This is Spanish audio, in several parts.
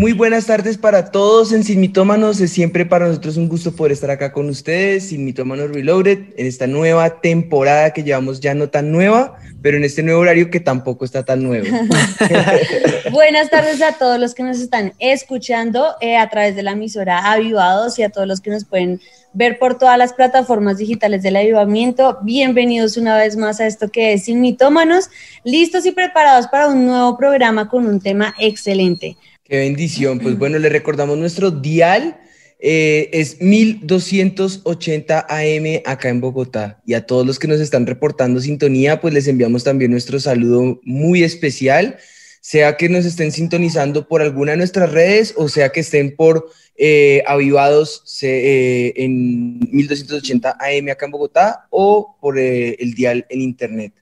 Muy buenas tardes para todos en Sin Mitómanos. Es siempre para nosotros un gusto poder estar acá con ustedes, Sin Mitómanos Reloaded, en esta nueva temporada que llevamos ya no tan nueva, pero en este nuevo horario que tampoco está tan nuevo. buenas tardes a todos los que nos están escuchando eh, a través de la emisora Avivados y a todos los que nos pueden ver por todas las plataformas digitales del avivamiento. Bienvenidos una vez más a esto que es Sin Mitómanos, listos y preparados para un nuevo programa con un tema excelente. Qué bendición. Pues bueno, le recordamos nuestro dial. Eh, es 1280 AM acá en Bogotá. Y a todos los que nos están reportando sintonía, pues les enviamos también nuestro saludo muy especial, sea que nos estén sintonizando por alguna de nuestras redes o sea que estén por eh, avivados eh, en 1280 AM acá en Bogotá o por el dial en internet.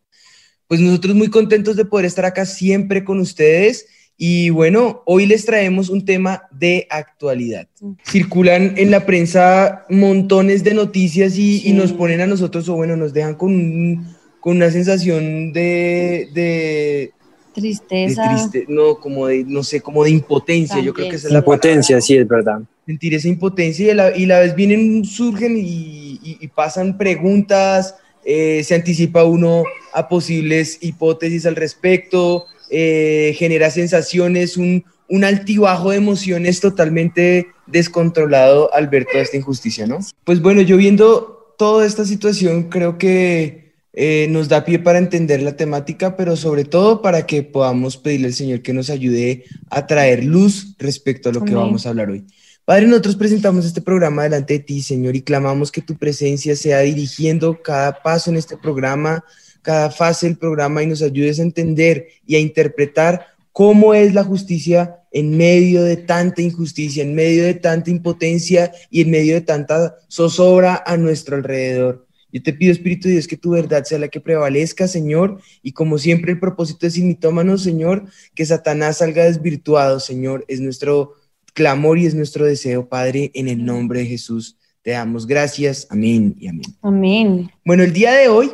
Pues nosotros muy contentos de poder estar acá siempre con ustedes y bueno, hoy les traemos un tema de actualidad. Circulan en la prensa montones de noticias y, nos ponen a nosotros, o bueno, nos dejan con, con una sensación de, de tristeza. no, como de, no sé, como de impotencia. Yo creo que es la impotencia, sí, es verdad. Sentir esa impotencia y la, y la vez vienen, surgen y, y, pasan preguntas, eh, se anticipa uno a posibles hipótesis al respecto eh, genera sensaciones, un, un altibajo de emociones totalmente descontrolado al ver toda esta injusticia, ¿no? Pues bueno, yo viendo toda esta situación creo que eh, nos da pie para entender la temática, pero sobre todo para que podamos pedirle al Señor que nos ayude a traer luz respecto a lo que vamos a hablar hoy. Padre, nosotros presentamos este programa delante de ti, Señor, y clamamos que tu presencia sea dirigiendo cada paso en este programa, cada fase del programa y nos ayudes a entender y a interpretar cómo es la justicia en medio de tanta injusticia, en medio de tanta impotencia y en medio de tanta zozobra a nuestro alrededor. Yo te pido, Espíritu de Dios, que tu verdad sea la que prevalezca, Señor, y como siempre el propósito es mitómanos, Señor, que Satanás salga desvirtuado, Señor, es nuestro clamor y es nuestro deseo, Padre, en el nombre de Jesús. Te damos gracias. Amén y amén. Amén. Bueno, el día de hoy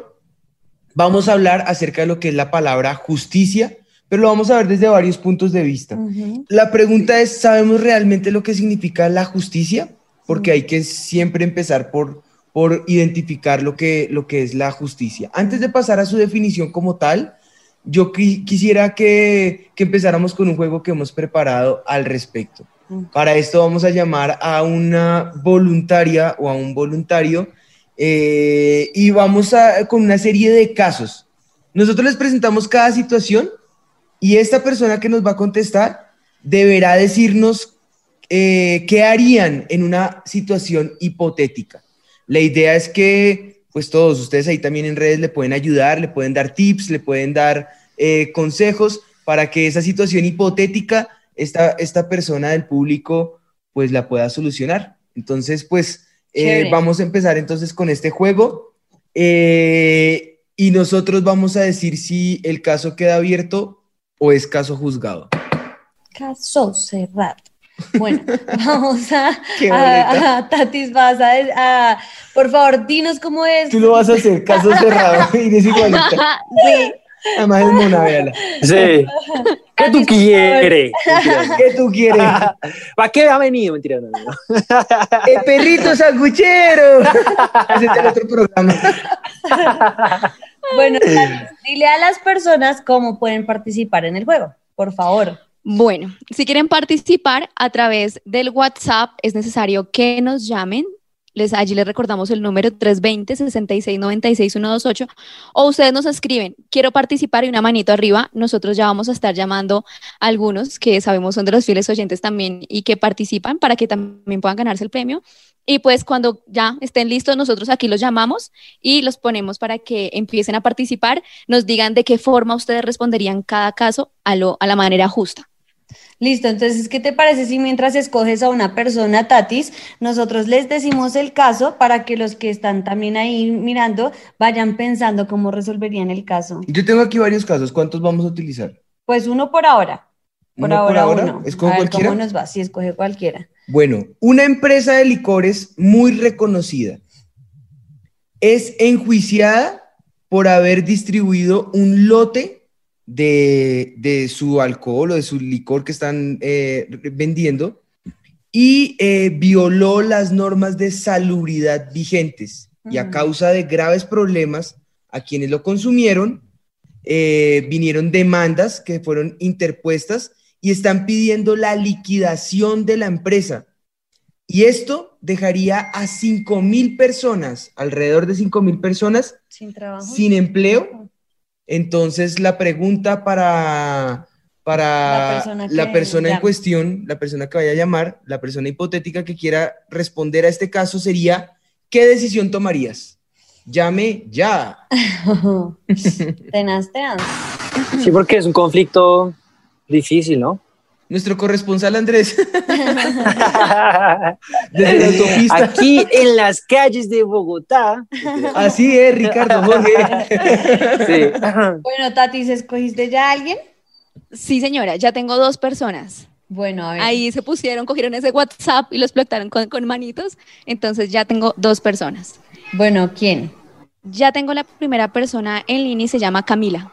vamos a hablar acerca de lo que es la palabra justicia, pero lo vamos a ver desde varios puntos de vista. La pregunta es, ¿sabemos realmente lo que significa la justicia? Porque hay que siempre empezar por, por identificar lo que, lo que es la justicia. Antes de pasar a su definición como tal, yo quisiera que, que empezáramos con un juego que hemos preparado al respecto. Para esto vamos a llamar a una voluntaria o a un voluntario eh, y vamos a, con una serie de casos. Nosotros les presentamos cada situación y esta persona que nos va a contestar deberá decirnos eh, qué harían en una situación hipotética. La idea es que, pues todos ustedes ahí también en redes le pueden ayudar, le pueden dar tips, le pueden dar eh, consejos para que esa situación hipotética, esta, esta persona del público, pues la pueda solucionar. Entonces, pues eh, vamos a empezar entonces con este juego eh, y nosotros vamos a decir si el caso queda abierto o es caso juzgado. Caso cerrado. Bueno, vamos a, a, Tatis, vas a, por favor, dinos cómo es. Tú lo vas a hacer, caso cerrado, y desigualita. sí. Además es mona, véala. Sí. ¿Qué tú quieres? ¿Qué tú quieres? ¿Para qué ha venido? Mentira, no, El perrito sanguchero. Ese es el otro programa. Bueno, dile a las personas cómo pueden participar en el juego, por favor. Bueno, si quieren participar a través del WhatsApp, es necesario que nos llamen les, allí les recordamos el número 320-6696-128 o ustedes nos escriben, quiero participar y una manito arriba, nosotros ya vamos a estar llamando a algunos que sabemos son de los fieles oyentes también y que participan para que también puedan ganarse el premio. Y pues cuando ya estén listos, nosotros aquí los llamamos y los ponemos para que empiecen a participar, nos digan de qué forma ustedes responderían cada caso a, lo, a la manera justa. Listo, entonces, ¿qué te parece si mientras escoges a una persona, Tatis, nosotros les decimos el caso para que los que están también ahí mirando vayan pensando cómo resolverían el caso? Yo tengo aquí varios casos. ¿Cuántos vamos a utilizar? Pues uno por ahora. Por ¿Uno por ahora, uno. ¿Escojo a ver cualquiera? cómo nos va, si escoge cualquiera. Bueno, una empresa de licores muy reconocida es enjuiciada por haber distribuido un lote de, de su alcohol o de su licor que están eh, vendiendo y eh, violó las normas de salubridad vigentes y a Ujú. causa de graves problemas a quienes lo consumieron, eh, vinieron demandas que fueron interpuestas y están pidiendo la liquidación de la empresa. Y esto dejaría a 5 mil personas, alrededor de 5 mil personas, Sin trabajo. sin empleo. Entonces, la pregunta para, para La persona la que persona en cuestión, la persona que vaya a llamar, la persona hipotética que quiera responder a este caso sería, ¿qué decisión tomarías? Llame ya. tenaz, tenaz. Sí, porque es un conflicto difícil, ¿no? Nuestro corresponsal Andrés, desde la autopista. Aquí en las calles de Bogotá. Así es, Ricardo Jorge. Sí. Bueno, Tatis, ¿escogiste ya a alguien? Sí, señora, ya tengo dos personas. Bueno, a ver. Ahí se pusieron, cogieron ese WhatsApp y lo explotaron con, con manitos. Entonces ya tengo dos personas. Bueno, ¿quién? Ya tengo la primera persona en línea y se llama Camila.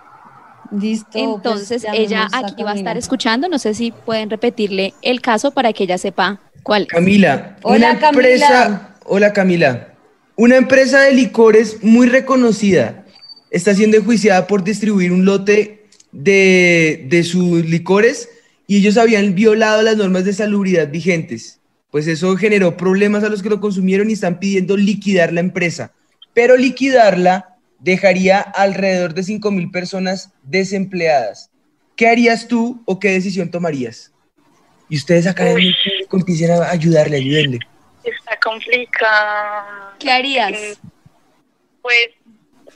Listo. pues, Entonces ella llamemos aquí va a Camila. estar escuchando. No sé si pueden repetirle el caso para que ella sepa cuál es. Camila, Hola, una empresa, hola Camila, una empresa de licores muy reconocida está siendo enjuiciada por distribuir un lote de, de sus licores y ellos habían violado las normas de salubridad vigentes. Pues eso generó problemas a los que lo consumieron y están pidiendo liquidar la empresa. Pero liquidarla dejaría alrededor de 5 mil personas desempleadas. ¿Qué harías tú o qué decisión tomarías? Y ustedes acá en el público empiecen a ayudarle, ayúdenle. Está complicado. ¿Qué harías? Mm, Pues,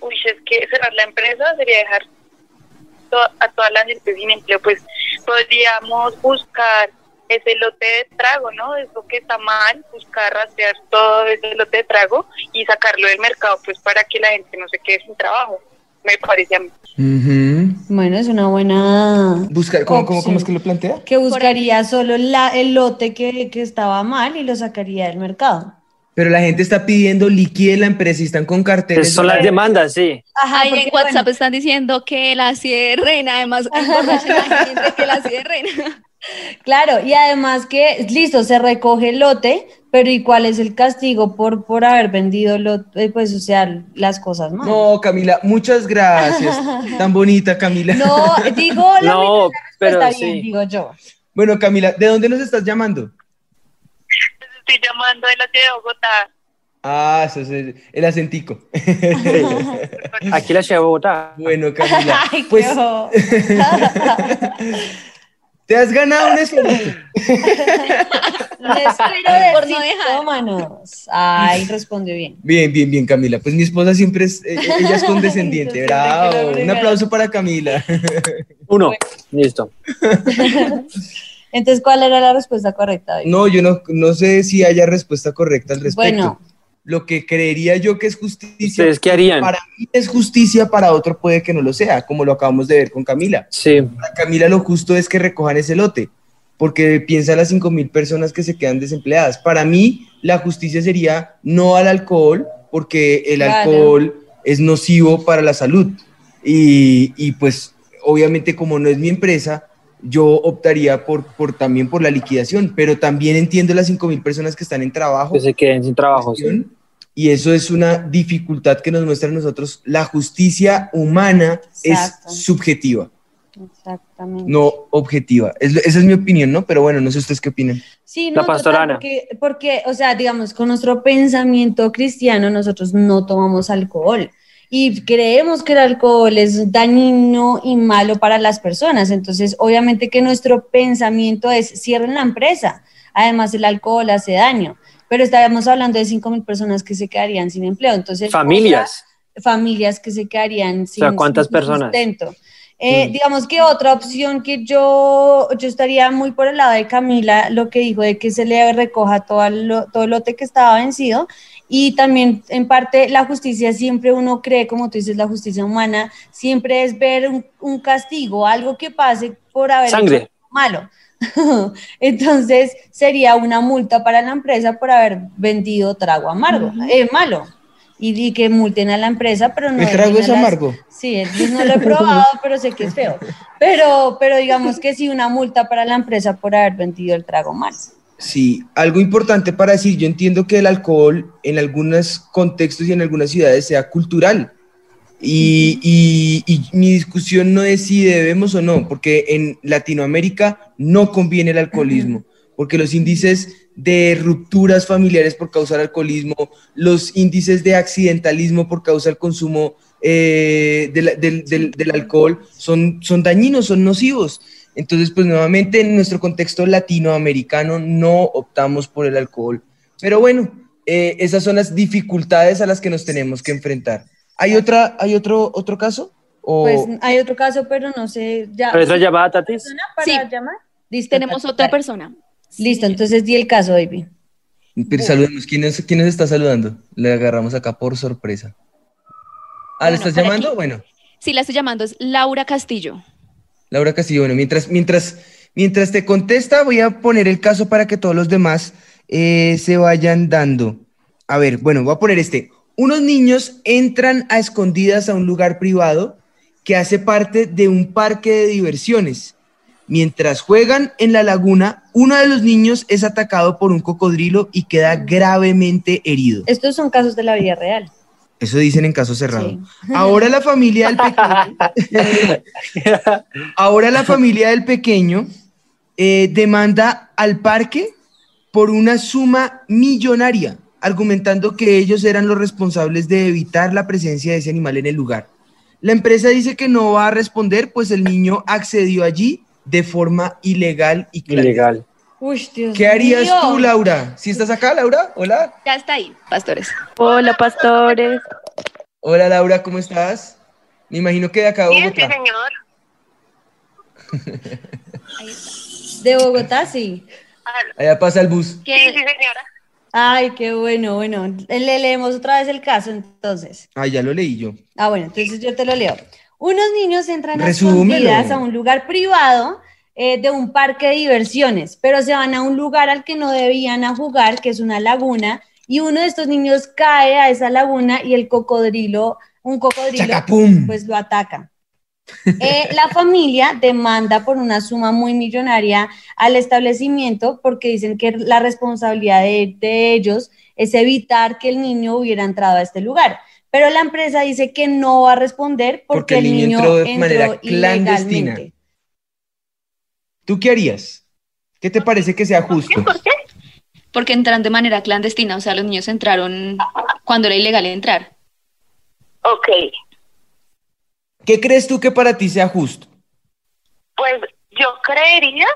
uy, es que cerrar la empresa sería dejar to- a toda la gente sin empleo. Pues podríamos buscar ese lote de trago, ¿no? Eso que está mal, buscar rastrear todo ese lote de trago y sacarlo del mercado, pues para que la gente no se quede sin trabajo. Me parece a mí. Bueno, es una buena. Buscar, ¿cómo, cómo, cómo es que lo plantea? Que buscaría solo la, el lote que, que estaba mal y lo sacaría del mercado. Pero la gente está pidiendo liquide la empresa y están con carteles. Son las demandas, sí. Ajá, porque, en WhatsApp bueno, están diciendo que la reina, además, la gente que la reina. Claro, y además que, listo, se recoge el lote, pero ¿y cuál es el castigo por, por haber vendido lote, pues, o sea, las cosas mal? No, Camila, muchas gracias. Tan bonita, Camila. No, digo la No, pero bien, sí. digo yo. Bueno, Camila, ¿de dónde nos estás llamando? Estoy llamando de la ciudad de Bogotá. Ah, eso es el, el acentico. Aquí la ciudad de Bogotá. bueno, Camila, Ay, qué pues. te has ganado un esferito. Un de Por no dejar. Ay, respondió bien. Bien, bien, bien, Camila. Pues mi esposa siempre es, eh, ella es condescendiente. Bravo. Un aplauso para Camila. Uno. Listo. Entonces, ¿cuál era la respuesta correcta? David? No, yo no, no sé si haya respuesta correcta al respecto. Bueno. Lo que creería yo que es justicia, ¿Ustedes qué harían? para mí es justicia, para otro puede que no lo sea, como lo acabamos de ver con Camila. Sí. Para Camila lo justo es que recojan ese lote, porque piensa en las 5 mil personas que se quedan desempleadas. Para mí, la justicia sería no al alcohol, porque el Claro. alcohol es nocivo para la salud. Y, y, pues, obviamente, como no es mi empresa, yo optaría por, por también por la liquidación, pero también entiendo las 5 mil personas que están en trabajo. Que se queden sin trabajo. sí. Y eso es una dificultad que nos muestra a nosotros. La justicia humana Exacto. es subjetiva, Exactamente. no objetiva. Es esa es mi opinión, ¿no? Pero bueno, no sé ustedes qué opinan. Sí, La no, pastora total, Ana. porque, porque, o sea, digamos, con nuestro pensamiento cristiano, nosotros no tomamos alcohol y creemos que el alcohol es dañino y malo para las personas. Entonces, obviamente que nuestro pensamiento es cierren la empresa. Además, el alcohol hace daño. Pero estábamos hablando de 5 mil personas que se quedarían sin empleo. Entonces, Familias. familias que se quedarían sin, sea, ¿cuántas sin personas? sustento. Eh, digamos que otra opción que yo, yo estaría muy por el lado de Camila, lo que dijo de que se le recoja todo, lo, todo el lote que estaba vencido y también en parte la justicia siempre uno cree, como tú dices, la justicia humana siempre es ver un, un castigo, algo que pase por haber Sangre. hecho algo malo. Entonces sería una multa para la empresa por haber vendido trago amargo, eh, malo. Y, y que multen a la empresa, pero no. El trago es a las- amargo. Sí, no lo he probado, pero sé que es feo. Pero, pero digamos que sí, una multa para la empresa por haber vendido el trago mal. Sí, algo importante para decir, yo entiendo que el alcohol en algunos contextos y en algunas ciudades sea cultural. Y, y- y mi discusión no es si debemos o no, porque en Latinoamérica no conviene el alcoholismo, porque los índices de rupturas familiares por causa del alcoholismo, los índices de accidentalismo por causa del consumo eh, del, del- del- del alcohol son, son dañinos, son nocivos. Entonces, pues nuevamente en nuestro contexto latinoamericano no optamos por el alcohol. Pero bueno, eh, esas son las dificultades a las que nos tenemos que enfrentar. ¿Hay, otra, hay otro, otro caso? ¿O Pues hay otro caso, pero no sé. Ya. ¿Hay otra llamada, Tatis? ¿Persona para Sí. llamar? Listo, Tenemos Tati, otra persona. Listo, entonces di el caso, baby. Pero saludemos, ¿quién, es- quién nos está saludando? Le agarramos acá por sorpresa. Ah, ¿le Bueno, estás llamando? aquí. Bueno, Sí, la estoy llamando, es Laura Castillo. Laura Castillo, bueno, mientras, mientras, mientras te contesta, voy a poner el caso para que todos los demás eh, se vayan dando. A ver, bueno, voy a poner este. Unos niños entran a escondidas a un lugar privado que hace parte de un parque de diversiones. Mientras juegan en la laguna, uno de los niños es atacado por un cocodrilo y queda gravemente herido. Estos son casos de la vida real. Eso dicen en caso cerrado. Sí. Ahora la familia del pequeño, ahora la familia del pequeño eh, demanda al parque por una suma millonaria, argumentando que ellos eran los responsables de evitar la presencia de ese animal en el lugar. La empresa dice que no va a responder, pues el niño accedió allí de forma ilegal y clandestina. Ilegal. Uy, Dios ¿Qué harías mío. tú, Laura? ¿Si estás acá, Laura? Hola. Ya está ahí, pastores. Hola, pastores. Hola, Laura, ¿cómo estás? Me imagino que de acá de Bien, sí, Bogotá. señor. De Bogotá, sí. Allá pasa el bus. Sí, ¿Qué- sí, señora. Ay, qué bueno, bueno. Le leemos otra vez el caso, entonces. Ah, ya lo leí yo. Ah, bueno, entonces yo te lo leo. Unos niños entran a escondidas a un lugar privado eh, de un parque de diversiones, pero se van a un lugar al que no debían a jugar, que es una laguna, y uno de estos niños cae a esa laguna y el cocodrilo, un cocodrilo, ¡Chacapum! pues lo ataca. Eh, la familia demanda por una suma muy millonaria al establecimiento porque dicen que la responsabilidad de, de ellos es evitar que el niño hubiera entrado a este lugar. Pero la empresa dice que no va a responder porque, el niño, entró, de manera clandestina. ¿Tú qué harías? ¿Qué te parece que sea justo? ¿Por qué? Porque entran de manera clandestina, o sea, los niños entraron cuando era ilegal entrar. Ok. ¿Qué crees tú que para ti sea justo? Pues yo creería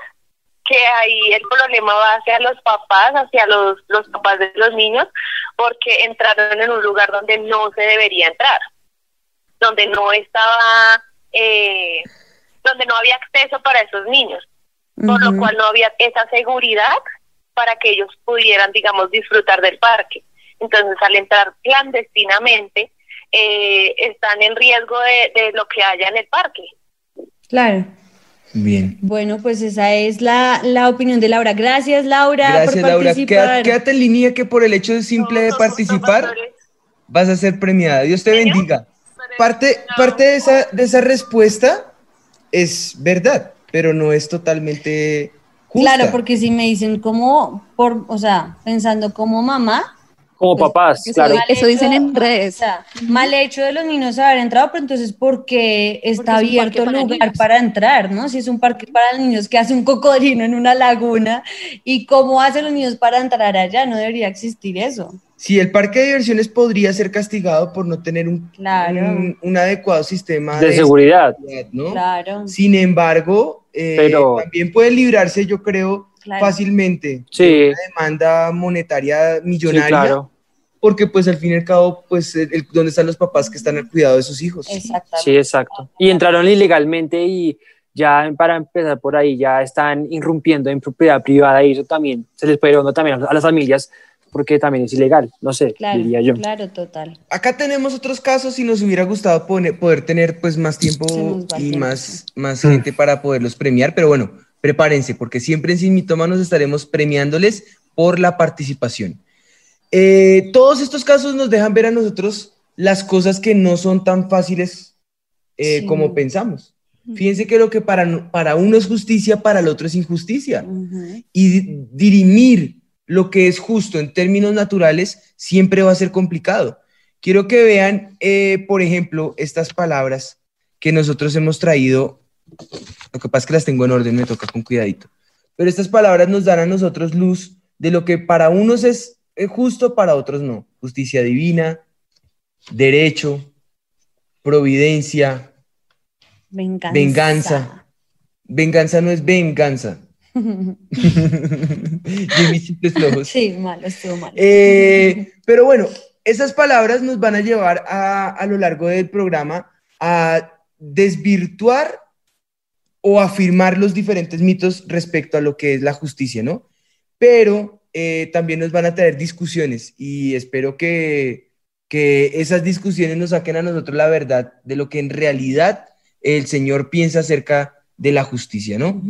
que ahí el problema va hacia los papás, hacia los, los papás de los niños, porque entraron en un lugar donde no se debería entrar, donde no estaba, eh, donde no había acceso para esos niños, por lo cual no había esa seguridad para que ellos pudieran, digamos, disfrutar del parque. Entonces, al entrar clandestinamente, eh, están en riesgo de, de lo que haya en el parque. Claro. Bien. Bueno, pues esa es la, la opinión de Laura. Gracias, Laura, Gracias, por Laura. participar. Quédate, quédate en línea que por el hecho de simple de participar vas a ser premiada. Dios te bendiga. Parte, parte de, esa, de esa respuesta es verdad, pero no es totalmente justa. Claro, porque si me dicen como, por, o sea, pensando como mamá, Como Pues, papás, claro. eso dicen en redes. O sea, mal hecho de los niños haber entrado, pero entonces, ¿por qué está Porque abierto el lugar niños. para entrar, no? Si es un parque para niños que hace un cocodrilo en una laguna, ¿y cómo hacen los niños para entrar allá? No debería existir eso. Si el parque de diversiones podría ser castigado por no tener un, Claro. un, un adecuado sistema De seguridad. seguridad, ¿no? Claro. Sin embargo, eh, Pero- también puede librarse, yo creo, Claro. fácilmente Sí, una demanda monetaria sí, millonaria claro. porque pues al fin y al cabo, pues, el, el- ¿dónde están los papás que están al cuidado de sus hijos? Sí, exacto. Y entraron ilegalmente y ya para empezar por ahí ya están irrumpiendo en propiedad privada y eso también se les puede ir también a las familias porque también es ilegal, no sé, Claro, diría yo. claro, total. Acá tenemos otros casos y nos hubiera gustado pone- poder tener pues más tiempo y más, más gente para poderlos premiar, pero bueno, prepárense porque siempre en Sin Mitómanos estaremos premiándoles por la participación. Eh, todos estos casos nos dejan ver a nosotros las cosas que no son tan fáciles eh, Sí. como pensamos. Fíjense que lo que para, para uno es justicia, para el otro es injusticia. Ujú. Y di- dirimir lo que es justo en términos naturales siempre va a ser complicado. Quiero que vean, eh, por ejemplo, estas palabras que nosotros hemos traído. Lo que pasa es que las tengo en orden, me toca con cuidadito. Pero estas palabras nos dan a nosotros luz de lo que para unos es eh, justo, para otros no. Justicia divina, derecho, providencia, Venganza. venganza. Venganza no es venganza. Jimmy flojos. sí, malo, estuvo malo. Eh, pero bueno, esas palabras nos van a llevar a, a lo largo del programa a desvirtuar o afirmar los diferentes mitos respecto a lo que es la justicia, ¿no? Pero eh, también nos van a traer discusiones y espero que, que esas discusiones nos saquen a nosotros la verdad de lo que en realidad el Señor piensa acerca de la justicia, ¿no?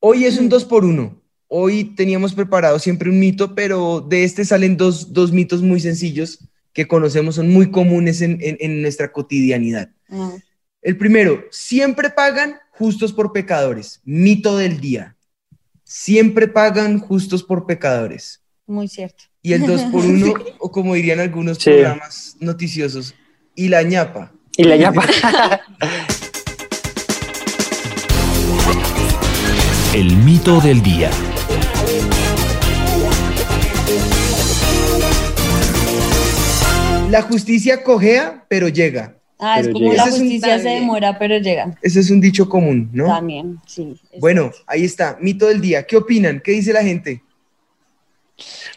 Hoy es un dos por uno. Hoy teníamos preparado siempre un mito, pero de este salen dos, dos mitos muy sencillos que conocemos, son muy comunes en, en- en nuestra cotidianidad. Ah, El primero, siempre pagan justos por pecadores. Mito del día. Siempre pagan justos por pecadores. muy cierto. Y el dos por uno, o como dirían algunos Sí. programas noticiosos, y la ñapa. Y la ñapa. El mito del día. La justicia cojea, pero llega. Ah, es Pero como llega. la un- justicia se demora, pero llega. Ese es un dicho común, ¿no? También, sí. Bueno, ahí está, mito del día. ¿Qué opinan? ¿Qué dice la gente?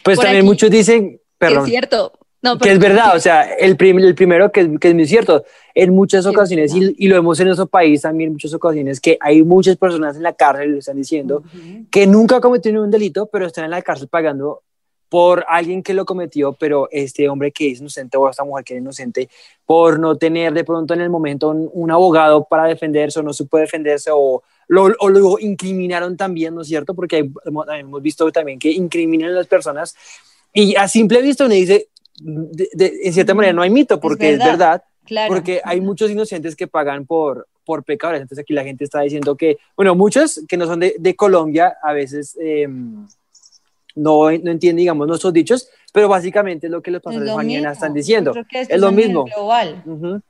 Pues Por también aquí. muchos dicen, Que perdón, es cierto. No, que es verdad, o sea, el, prim- el primero que, que es muy cierto, en muchas ocasiones, y, y lo vemos en nuestro país también, en muchas ocasiones, que hay muchas personas en la cárcel, lo están diciendo, Ujú. que nunca cometieron un delito, pero están en la cárcel pagando por alguien que lo cometió, pero este hombre que es inocente o esta mujer que es inocente, por no tener de pronto en el momento un, un abogado para defenderse o no supo defenderse o lo, o lo incriminaron también, ¿no es cierto? Porque hay- hemos visto también que incriminan a las personas y a simple vista uno dice, de, de- en cierta manera no hay mito, porque es verdad. verdad, Claro. porque hay muchos inocentes que pagan por, por pecadores. Entonces aquí la gente está diciendo que, bueno, muchos que no son de, de Colombia a veces eh, no, no entienden, digamos, nuestros dichos, pero básicamente es lo que los Es pastores lo mañana mismo. están diciendo. Creo que esto Es lo mismo. Global. Ujú.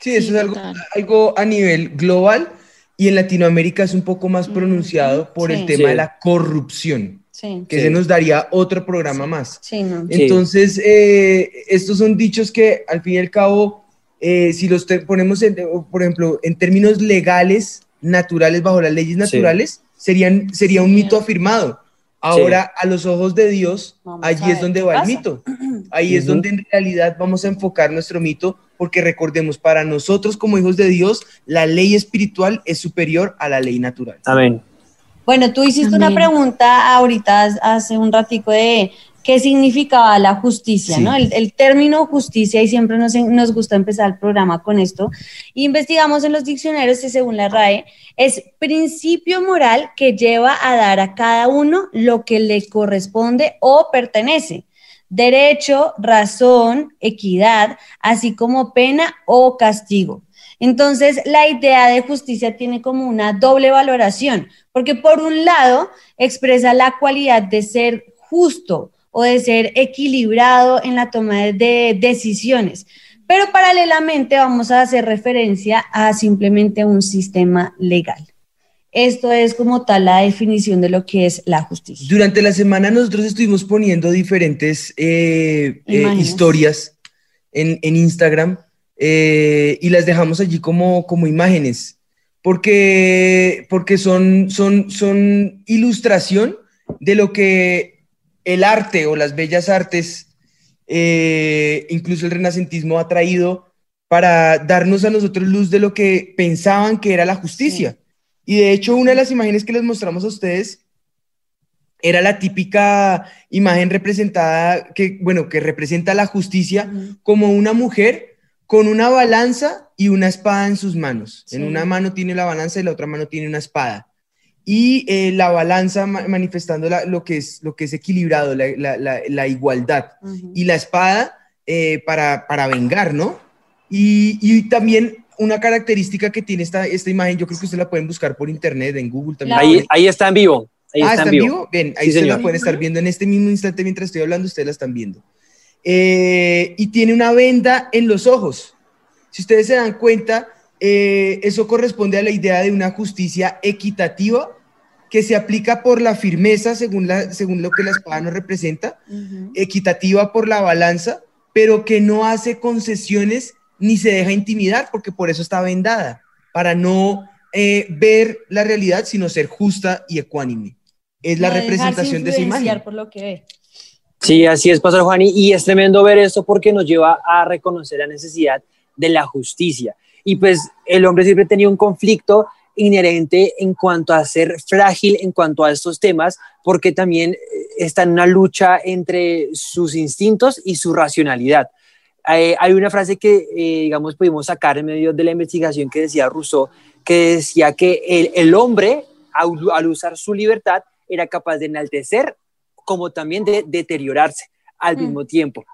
Sí, eso Sí, es algo, algo a nivel global y en Latinoamérica es un poco más pronunciado por sí. el tema Sí. de la corrupción, Sí, que Sí. se nos daría otro programa más. sí, no. Sí. Entonces, eh, estos son dichos que al fin y al cabo, eh, si los te- ponemos, en- por ejemplo, en términos legales, naturales, bajo las leyes naturales, serían, sería un Sí. mito afirmado. Ahora, a los ojos de Dios, Vamos allí es donde va el mito. Ahí es donde en realidad vamos a enfocar nuestro mito, porque recordemos, para nosotros como hijos de Dios, la ley espiritual es superior a la ley natural. Amén. Bueno, tú hiciste una pregunta ahorita hace un ratico de qué significaba la justicia, Sí. ¿no? El, el término justicia, y siempre nos, nos gusta empezar el programa con esto, investigamos en los diccionarios y según la RAE, es principio moral que lleva a dar a cada uno lo que le corresponde o pertenece. Derecho, razón, equidad, así como pena o castigo. Entonces, la idea de justicia tiene como una doble valoración, porque por un lado expresa la cualidad de ser justo o de ser equilibrado en la toma de- de decisiones, pero paralelamente vamos a hacer referencia a simplemente un sistema legal. Esto es como tal la definición de lo que es la justicia. Durante la semana nosotros estuvimos poniendo diferentes eh, eh, historias en, en Instagram eh, y las dejamos allí como, como imágenes, porque, porque son, son, son ilustración de lo que el arte o las bellas artes eh, incluso el renacentismo ha traído para darnos a nosotros luz de lo que pensaban que era la justicia. Y de hecho, una de las imágenes que les mostramos a ustedes era la típica imagen representada, que, bueno, que representa la justicia como una mujer con una balanza y una espada en sus manos. En una mano tiene la balanza y la otra mano tiene una espada. Y eh, la balanza manifestando lo, que es, lo que es equilibrado, la, igualdad. Y la espada eh, para, para vengar, ¿no? Y, y también una característica que tiene esta, esta imagen, yo creo que ustedes la pueden buscar por internet, en Google también. Ahí, ahí está en vivo. Ahí ah, está, en vivo. Bien, ahí se la pueden estar viendo en este mismo instante mientras estoy hablando, ustedes la están viendo. Eh, y tiene una venda en los ojos. Si ustedes se dan cuenta, eh, eso corresponde a la idea de una justicia equitativa que se aplica por la firmeza, según, la, según lo que la espada nos representa, equitativa por la balanza, pero que no hace concesiones ni se deja intimidar, porque por eso está vendada, para no eh, ver la realidad, sino ser justa y ecuánime. Es la representación de esa imagen. Por lo que Sí, así es, Pastor Juan, y es tremendo ver esto porque nos lleva a reconocer la necesidad de la justicia. Y pues el hombre siempre tenía un conflicto inherente en cuanto a ser frágil en cuanto a estos temas, porque también eh, está en una lucha entre sus instintos y su racionalidad. Hay una frase que, eh, digamos, pudimos sacar en medio de la investigación que decía Rousseau, que decía que el, hombre, al, usar su libertad, era capaz de enaltecer como también de deteriorarse al mm. mismo tiempo.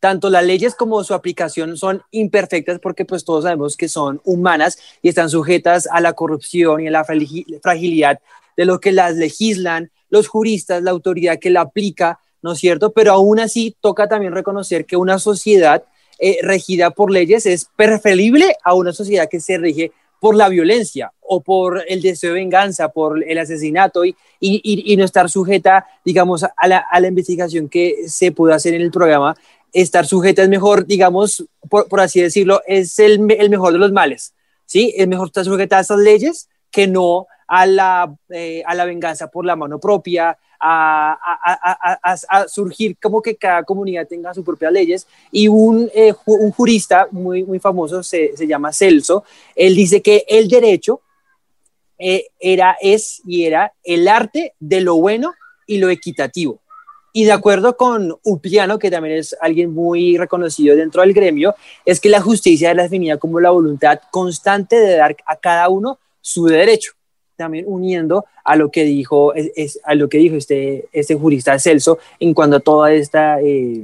Tanto las leyes como su aplicación son imperfectas porque pues todos sabemos que son humanas y están sujetas a la corrupción y a la fragilidad de lo que las legislan, los juristas, la autoridad que la aplica, ¿no es cierto? Pero aún así toca también reconocer que una sociedad eh, regida por leyes es preferible a una sociedad que se rige por la violencia o por el deseo de venganza, por el asesinato y, y, no estar sujeta, digamos, a la, a la, investigación que se pudo hacer en el programa. Estar sujeta es mejor, digamos, por, por así decirlo, es el, el, mejor de los males. ¿sí? Es mejor estar sujeta a esas leyes que no a la, eh, a la venganza por la mano propia, a, surgir como que cada comunidad tenga sus propias leyes. Y un, eh, un jurista muy, muy famoso se, se, llama Celso, él dice que el derecho eh, era, es y era el arte de lo bueno y lo equitativo. Y de acuerdo con Upiano, que también es alguien muy reconocido dentro del gremio, es que la justicia es definida como la voluntad constante de dar a cada uno su derecho también uniendo a lo que dijo, es, a lo que dijo este, este jurista Celso en cuanto a toda esta, eh,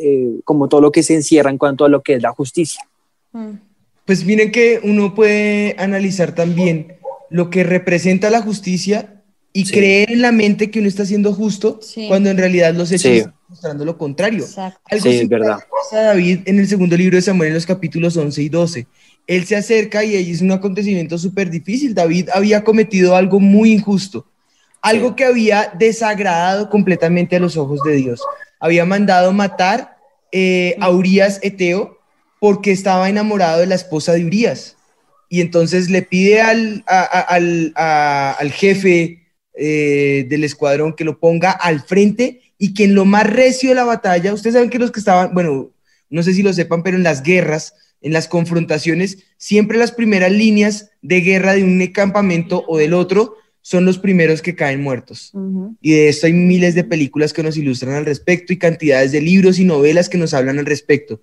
eh, como todo lo que se encierra en cuanto a lo que es la justicia. Mm. Pues miren que uno puede analizar también lo que representa la justicia y creer en la mente que uno está siendo justo cuando en realidad los hechos sí. están mostrando lo contrario. Algo sí, es verdad. David en el segundo libro de Samuel en los capítulos 11 y 12 él se acerca y ahí es un acontecimiento súper difícil. David había cometido algo muy injusto, algo que había desagradado completamente a los ojos de Dios. Había mandado matar eh, a Urias Eteo porque estaba enamorado de la esposa de Urias. Y entonces le pide al, al, jefe eh, del escuadrón que lo ponga al frente y que en lo más recio de la batalla, ustedes saben que los que estaban, bueno, no sé si lo sepan, pero en las guerras, en las confrontaciones, siempre las primeras líneas de guerra de un campamento o del otro son los primeros que caen muertos. Y de esto hay miles de películas que nos ilustran al respecto y cantidades de libros y novelas que nos hablan al respecto.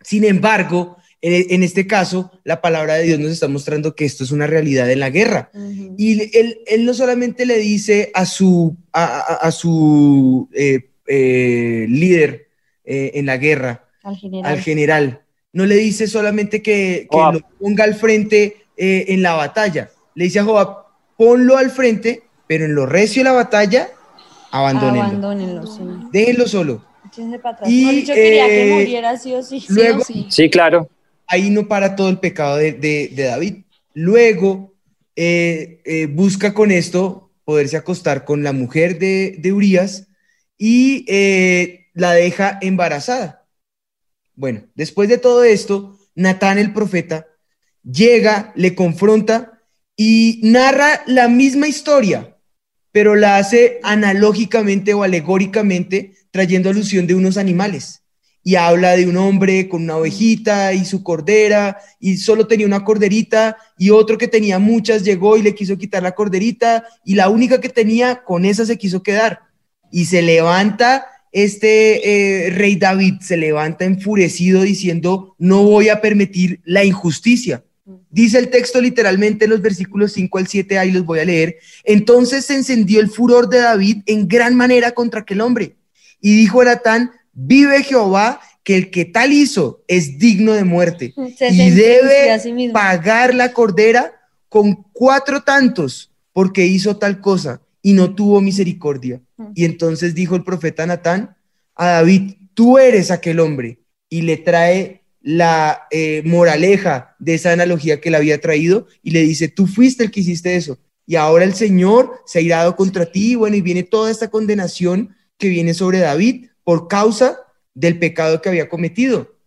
Sin embargo, en, este caso, la palabra de Dios nos está mostrando que esto es una realidad en la guerra. Y él, él, no solamente le dice a su, a, su eh, eh, líder eh, en la guerra, al general, al general no le dice solamente que, lo ponga al frente eh, en la batalla. Le dice a Joab, ponlo al frente, pero en lo recio de la batalla, abandónenlo. Abandónenlo, sí. Déjenlo solo. Y, yo quería que eh, muriera sí o sí. Luego, sí, sí, claro. Ahí no para todo el pecado de, David. Luego eh, busca con esto poderse acostar con la mujer de, de Urias y la deja embarazada. Bueno, después de todo esto, Natán el profeta llega, le confronta y narra la misma historia, pero la hace analógicamente o alegóricamente trayendo alusión de unos animales. Y habla de un hombre con una ovejita y su cordera, y solo tenía una corderita, y otro que tenía muchas llegó y le quiso quitar la corderita, y la única que tenía, con esa se quiso quedar. Y se levanta este eh, rey David, se levanta enfurecido diciendo, no voy a permitir la injusticia. Dice el texto literalmente en los versículos 5 al 7, ahí los voy a leer. Entonces se encendió el furor de David en gran manera contra aquel hombre. Y dijo a Natán, vive Jehová, que el que tal hizo es digno de muerte y debe pagar la cordera con cuatro tantos porque hizo tal cosa y no tuvo misericordia. Y entonces dijo el profeta Natán a David, tú eres aquel hombre y le trae la eh, moraleja de esa analogía que le había traído y le dice, tú fuiste el que hiciste eso. Y ahora el Señor se ha irado contra ti, bueno, y viene toda esta condenación que viene sobre David por causa del pecado que había cometido.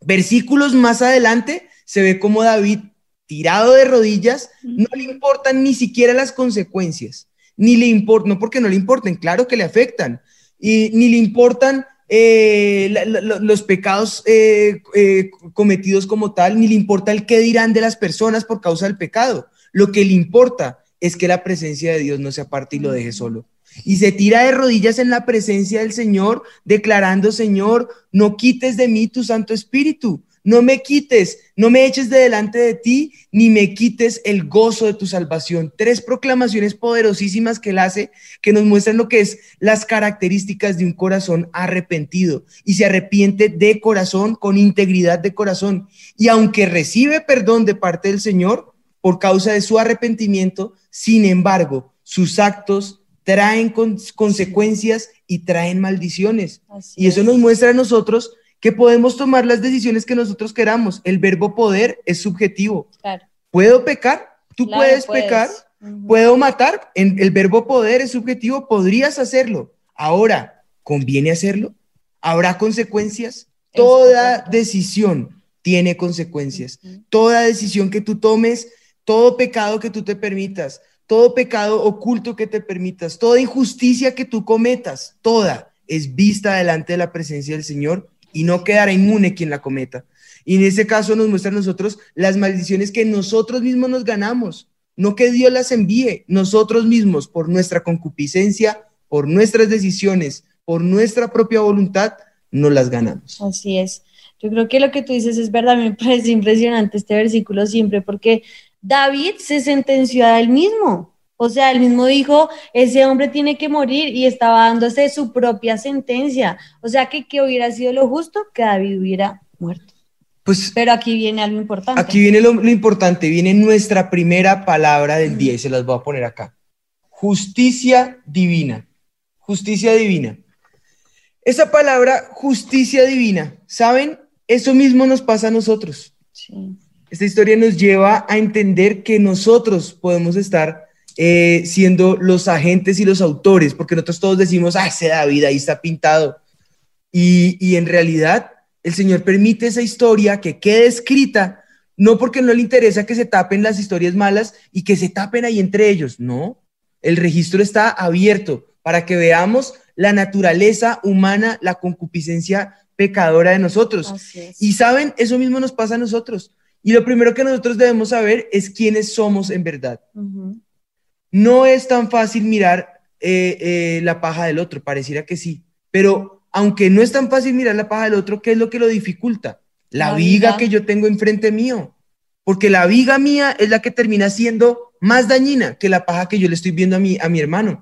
Versículos más adelante se ve como David, tirado de rodillas, no le importan ni siquiera las consecuencias, ni le importan, no porque no le importen, claro que le afectan, y ni le importan eh, los pecados eh, eh, cometidos como tal, ni le importa el qué dirán de las personas por causa del pecado. Lo que le importa es que la presencia de Dios no se aparte y lo deje solo. Y se tira de rodillas en la presencia del Señor, declarando, Señor, no quites de mí tu Santo Espíritu no me quites, no me eches de delante de ti, ni me quites el gozo de tu salvación. Tres proclamaciones poderosísimas que él hace que nos muestran lo que es las características de un corazón arrepentido y se arrepiente de corazón, con integridad de corazón. Y aunque recibe perdón de parte del Señor por causa de su arrepentimiento, sin embargo, sus actos traen consecuencias y traen maldiciones. y eso nos muestra a nosotros que podemos tomar las decisiones que nosotros queramos. El verbo poder es subjetivo. ¿Puedo pecar? Tú puedes, pecar. ¿Puedo matar? En, el verbo poder es subjetivo. Podrías hacerlo. Ahora, ¿conviene hacerlo? ¿Habrá consecuencias? Toda decisión tiene consecuencias. Toda decisión que tú tomes, todo pecado que tú te permitas, todo pecado oculto que te permitas, toda injusticia que tú cometas, toda es vista delante de la presencia del Señor y no quedará inmune quien la cometa. Y en ese caso nos muestra a nosotros las maldiciones que nosotros mismos nos ganamos, no que Dios las envíe, nosotros mismos por nuestra concupiscencia, por nuestras decisiones, por nuestra propia voluntad, no las ganamos. Así es. Yo creo que lo que tú dices es verdad, me parece impresionante este versículo siempre, porque David se sentenció a él mismo. O sea, él mismo dijo, ese hombre tiene que morir y estaba dándose su propia sentencia. O sea, que, que hubiera sido lo justo que David hubiera muerto. Pues, Pero aquí viene algo importante. Aquí viene lo, lo importante, viene nuestra primera palabra del día y se las voy a poner acá. Justicia divina. Justicia divina. Esa palabra, justicia divina, ¿saben? Eso mismo nos pasa a nosotros. Sí. Esta historia nos lleva a entender que nosotros podemos estar eh, siendo los agentes y los autores, porque nosotros todos decimos, ah, ese David ahí está pintado. Y, y en realidad el Señor permite esa historia que quede escrita, no porque no le interesa que se tapen las historias malas y que se tapen ahí entre ellos, no. El registro está abierto para que veamos la naturaleza humana, la concupiscencia pecadora de nosotros. Y saben, eso mismo nos pasa a nosotros. Y lo primero que nosotros debemos saber es quiénes somos en verdad. No es tan fácil mirar eh, eh, la paja del otro, pareciera que sí, pero aunque no es tan fácil mirar la paja del otro, ¿qué es lo que lo dificulta? La, viga, que yo tengo enfrente mío, porque la viga mía es la que termina siendo más dañina que la paja que yo le estoy viendo a mi, a mi hermano.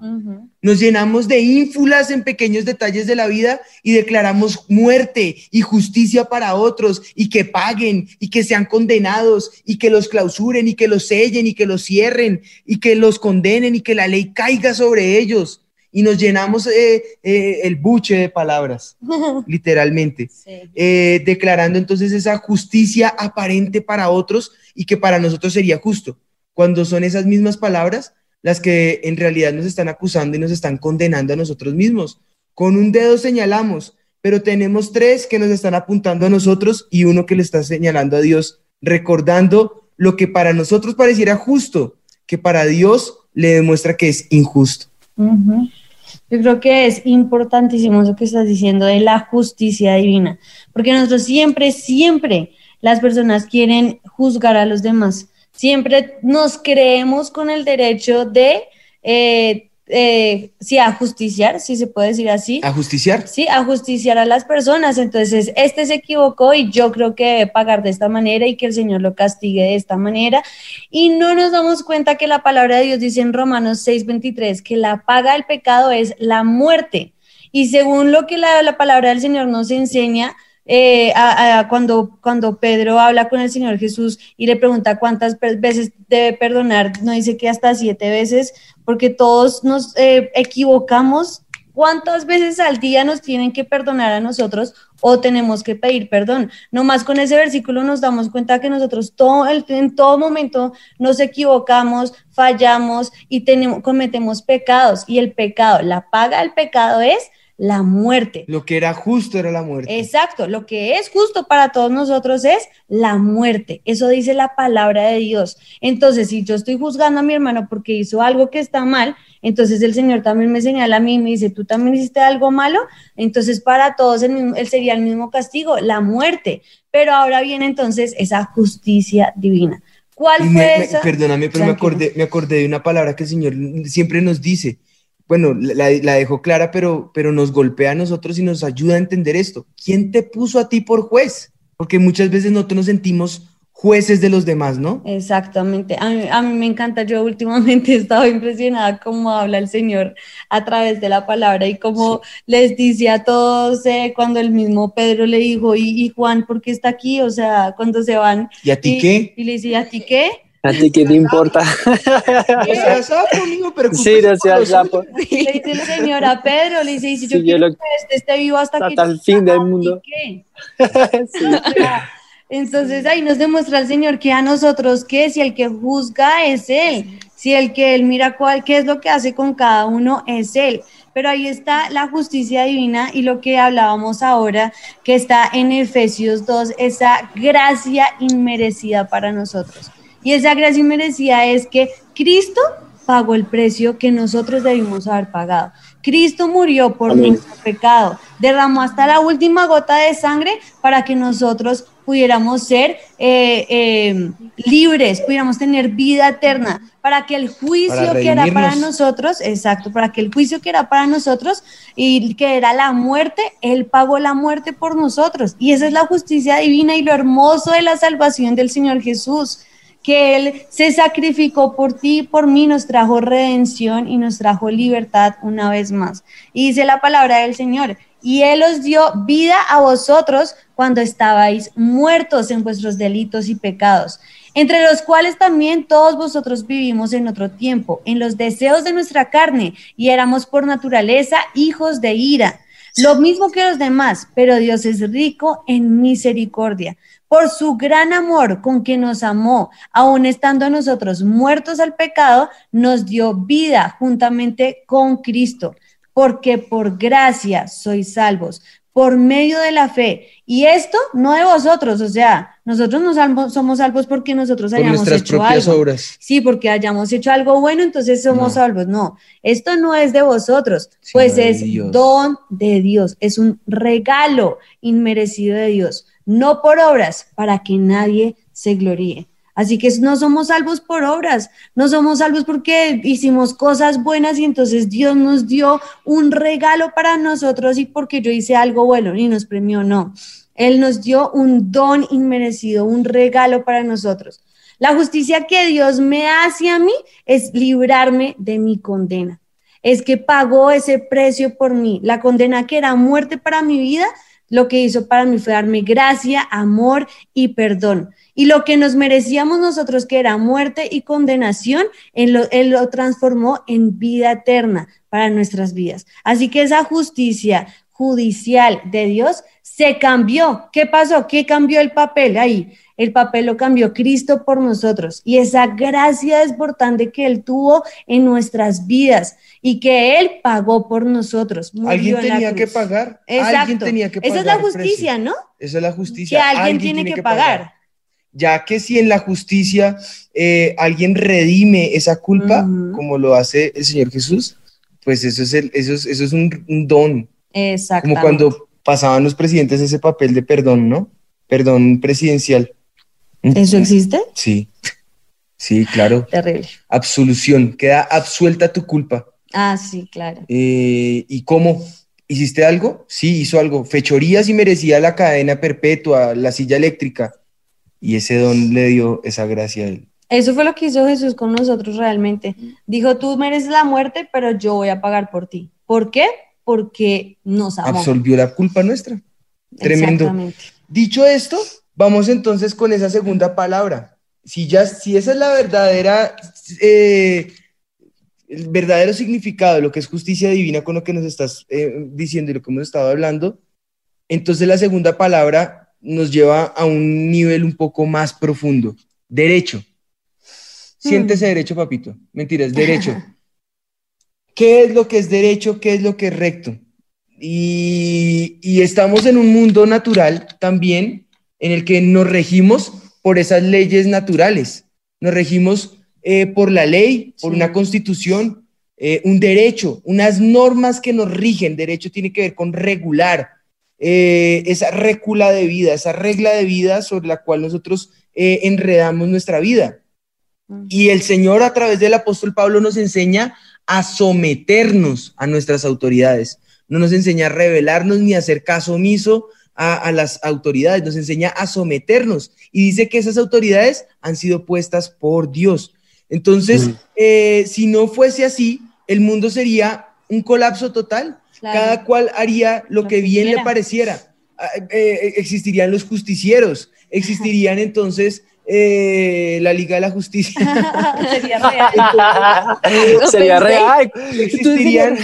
Nos llenamos de ínfulas en pequeños detalles de la vida y declaramos muerte y justicia para otros y que paguen y que sean condenados y que los clausuren y que los sellen y que los cierren y que los condenen y que la ley caiga sobre ellos. Y nos llenamos eh, eh, el buche de palabras, literalmente, eh, declarando entonces esa justicia aparente para otros y que para nosotros sería justo cuando son esas mismas palabras las que en realidad nos están acusando y nos están condenando a nosotros mismos. Con un dedo señalamos, pero tenemos tres que nos están apuntando a nosotros y uno que le está señalando a Dios, recordando lo que para nosotros pareciera justo, que para Dios le demuestra que es injusto. Yo creo que es importantísimo eso que estás diciendo de la justicia divina, porque nosotros siempre, siempre las personas quieren juzgar a los demás. Siempre nos creemos con el derecho de eh, eh, sí, a justiciar, si se puede decir así. ¿A justiciar? Sí, a justiciar a las personas. Entonces, este se equivocó y yo creo que debe pagar de esta manera y que el Señor lo castigue de esta manera. Y no nos damos cuenta que la palabra de Dios dice en Romanos 6:23 que la paga del pecado es la muerte. Y según lo que la, la palabra del Señor nos enseña, eh, cuando, cuando Pedro habla con el Señor Jesús y le pregunta cuántas veces debe perdonar, no dice que hasta siete veces, porque todos nos eh, equivocamos. ¿Cuántas veces al día nos tienen que perdonar a nosotros o tenemos que pedir perdón? Nomás con ese versículo nos damos cuenta que nosotros todo en todo momento nos equivocamos, fallamos y tenemos, cometemos pecados. Y el pecado, la paga del pecado es la muerte. Lo que era justo era la muerte. Exacto, lo que es justo para todos nosotros es la muerte. Eso dice la palabra de Dios. Entonces, si yo estoy juzgando a mi hermano porque hizo algo que está mal, entonces el Señor también me señala a mí y me dice, tú también hiciste algo malo, entonces para todos él sería el mismo castigo, la muerte. Pero ahora viene entonces esa justicia divina. ¿Cuál fue esa? perdóname, pero me acordé, me acordé de una palabra que el Señor siempre nos dice bueno, la, dejó clara, pero, pero nos golpea a nosotros y nos ayuda a entender esto. ¿Quién te puso a ti por juez? Porque muchas veces nosotros nos sentimos jueces de los demás, ¿no? Exactamente. A mí, me encanta. Yo últimamente he estado impresionada cómo habla el Señor a través de la palabra y cómo les dice a todos eh, cuando el mismo Pedro le dijo, ¿y, Juan por qué está aquí? O sea, cuando se van. ¿Y a ti qué? Y le dice, ¿a ti qué? ¿A ti qué te importa? Sí, no seas sapo. Le dice el señor a Pedro, le dice, y si yo quiero que este esté vivo hasta, que... Hasta el fin del mundo. Entonces ahí nos demuestra el Señor que a nosotros que si el que juzga es Él, si el que Él mira cuál, qué es lo que hace con cada uno es Él. Pero ahí está la justicia divina y lo que hablábamos ahora, que está en Efesios 2, esa gracia inmerecida para nosotros. Y esa gracia inmerecida es que Cristo pagó el precio que nosotros debimos haber pagado. Cristo murió por nuestro pecado, derramó hasta la última gota de sangre para que nosotros pudiéramos ser eh, eh, libres, pudiéramos tener vida eterna, para que el juicio que era para nosotros, exacto, para que el juicio que era para nosotros y que era la muerte, Él pagó la muerte por nosotros. Y esa es la justicia divina y lo hermoso de la salvación del Señor Jesús que Él se sacrificó por ti y por mí, nos trajo redención y nos trajo libertad una vez más. Y dice la palabra del Señor, y Él os dio vida a vosotros cuando estabais muertos en vuestros delitos y pecados, entre los cuales también todos vosotros vivimos en otro tiempo, en los deseos de nuestra carne, y éramos por naturaleza hijos de ira. Lo mismo que los demás, pero Dios es rico en misericordia por su gran amor con que nos amó, aun estando nosotros muertos al pecado, nos dio vida juntamente con Cristo, porque por gracia sois salvos, por medio de la fe. Y esto no de vosotros, o sea, nosotros no somos salvos porque nosotros hayamos hecho algo. Obras. Sí, porque hayamos hecho algo bueno, entonces somos salvos. No, esto no es de vosotros, pues es don de Dios, es un regalo inmerecido de Dios no por obras, para que nadie se gloríe. Así que no somos salvos por obras, no somos salvos porque hicimos cosas buenas y entonces Dios nos dio un regalo para nosotros y porque yo hice algo bueno y nos premió, no. Él nos dio un don inmerecido, un regalo para nosotros. La justicia que Dios me hace a mí es librarme de mi condena. Es que pagó ese precio por mí. La condena que era muerte para mi vida, lo que hizo para mí fue darme gracia, amor y perdón. Y lo que nos merecíamos nosotros, que era muerte y condenación, él lo, él lo transformó en vida eterna para nuestras vidas. Así que esa justicia judicial de Dios se cambió. ¿Qué pasó? ¿Qué cambió el papel ahí? El papel lo cambió Cristo por nosotros. Y esa gracia desbordante que Él tuvo en nuestras vidas y que Él pagó por nosotros. Alguien tenía que pagar. Alguien tenía que pagar. Esa es la justicia, ¿no? Esa es la justicia. Que alguien, tiene, que, pagar. Ya que si en la justicia eh, alguien redime esa culpa, como lo hace el Señor Jesús, pues eso es, el, eso es, eso es un, un don. Exactamente. Como cuando pasaban los presidentes ese papel de perdón, ¿no? Perdón presidencial. ¿Eso existe? Sí, sí, claro. Terrible. Absolución, queda absuelta tu culpa. Ah, sí, claro. Eh, ¿Y cómo? ¿Hiciste algo? Sí, hizo algo. Fechorías y merecía la cadena perpetua, la silla eléctrica. Y ese don le dio esa gracia a él. Eso fue lo que hizo Jesús con nosotros realmente. Dijo, tú mereces la muerte, pero yo voy a pagar por ti. ¿Por qué? Porque nos amó. Absolvió la culpa nuestra. Tremendo. Dicho esto, vamos entonces con esa segunda palabra. Si, ya, si esa es la verdadera, eh, el verdadero significado de lo que es justicia divina con lo que nos estás eh, diciendo y lo que hemos estado hablando, entonces la segunda palabra nos lleva a un nivel un poco más profundo. Derecho. Siéntese derecho, papito. Mentira, es derecho. ¿Qué es lo que es derecho? ¿Qué es lo que es recto? Y, y estamos en un mundo natural también en el que nos regimos por esas leyes naturales. Nos regimos eh, por la ley, por Sí. una constitución, eh, un derecho, unas normas que nos rigen. Derecho tiene que ver con regular eh, esa récula de vida, esa regla de vida sobre la cual nosotros enredamos nuestra vida. Y el Señor a través del apóstol Pablo nos enseña a someternos a nuestras autoridades. No nos enseña a rebelarnos ni a hacer caso omiso a, a las autoridades, nos enseña a someternos. Y dice que esas autoridades han sido puestas por Dios. Entonces, Mm. eh, si no fuese así, el mundo sería un colapso total. Claro. Cada cual haría lo, Lo que que bien le pareciera. Ah, eh, existirían los justicieros, existirían entonces eh, la Liga de la Justicia. Sería real. Sería real. existirían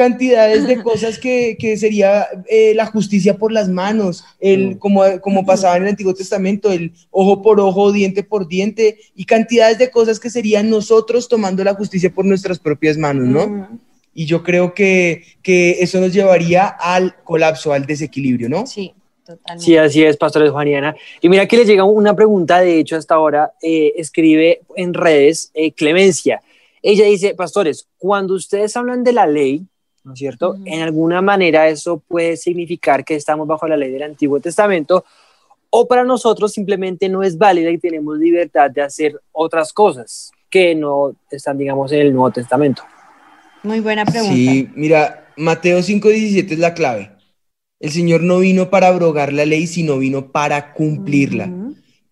cantidades de cosas que, que sería eh, la justicia por las manos, el, como, como pasaba en el Antiguo Testamento, el ojo por ojo, diente por diente, y cantidades de cosas que serían nosotros tomando la justicia por nuestras propias manos, ¿no? Ujú. Y yo creo que, que eso nos llevaría al colapso, al desequilibrio, ¿no? Sí, totalmente. Sí, así es, pastores Juan y mira que le llega una pregunta, de hecho, hasta ahora, eh, escribe en redes eh, Clemencia. Ella dice, pastores, cuando ustedes hablan de la ley, ¿no es cierto? En alguna manera eso puede significar que estamos bajo la ley del Antiguo Testamento o para nosotros simplemente no es válida y tenemos libertad de hacer otras cosas que no están, digamos, en el Nuevo Testamento. Muy buena pregunta. Sí, mira, Mateo 5:17 es la clave. El Señor no vino para abrogar la ley, sino vino para cumplirla.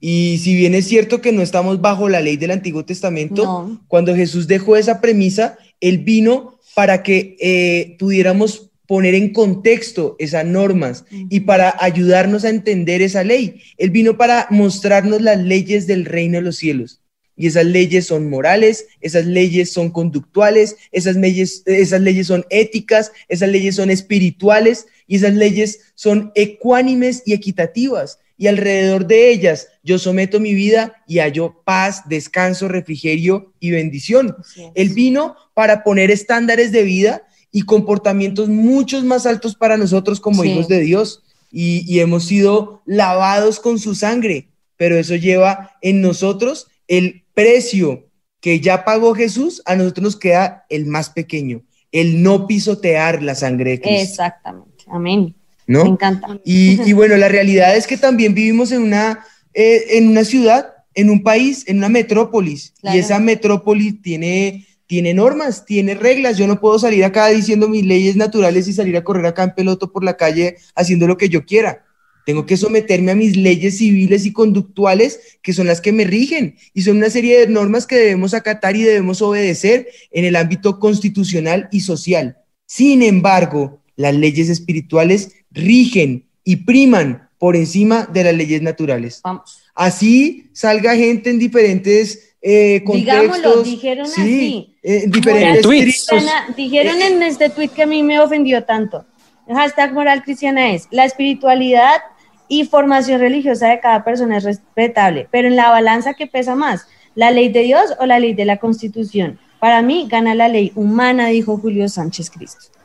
Y si bien es cierto que no estamos bajo la ley del Antiguo Testamento, No. cuando Jesús dejó esa premisa, Él vino para que eh, pudiéramos poner en contexto esas normas y para ayudarnos a entender esa ley. Él vino para mostrarnos las leyes del reino de los cielos. Y esas leyes son morales, esas leyes son conductuales, esas leyes, esas leyes son éticas, esas leyes son espirituales y esas leyes son ecuánimes y equitativas. Y alrededor de ellas yo someto mi vida y hallo paz, descanso, refrigerio y bendición. Él vino para poner estándares de vida y comportamientos muchos más altos para nosotros como Sí. hijos de Dios. Y, y hemos sido lavados con su sangre, pero eso lleva en nosotros el precio que ya pagó Jesús, a nosotros nos queda el más pequeño, el no pisotear la sangre de Cristo. Exactamente. Amén. ¿No? Me encanta. Y, y bueno, la realidad es que también vivimos en una, eh, en una ciudad, en un país, en una metrópolis. Claro. Y esa metrópolis tiene, tiene normas, tiene reglas. Yo no puedo salir acá diciendo mis leyes naturales y salir a correr acá en peloto por la calle haciendo lo que yo quiera. Tengo que someterme a mis leyes civiles y conductuales, que son las que me rigen. Y son una serie de normas que debemos acatar y debemos obedecer en el ámbito constitucional y social. Sin embargo, las leyes espirituales rigen y priman por encima de las leyes naturales. Vamos. Así salga gente en diferentes eh, contextos. Digámoslo, dijeron sí, así. eh, en diferentes. Cristiana, dijeron en este tweet que a mí me ofendió tanto. El hashtag moral cristiana es la espiritualidad y formación religiosa de cada persona es respetable, pero en la balanza que pesa más, la ley de Dios o la ley de la Constitución. Para mí gana la ley humana, dijo Julio Sánchez Cristo.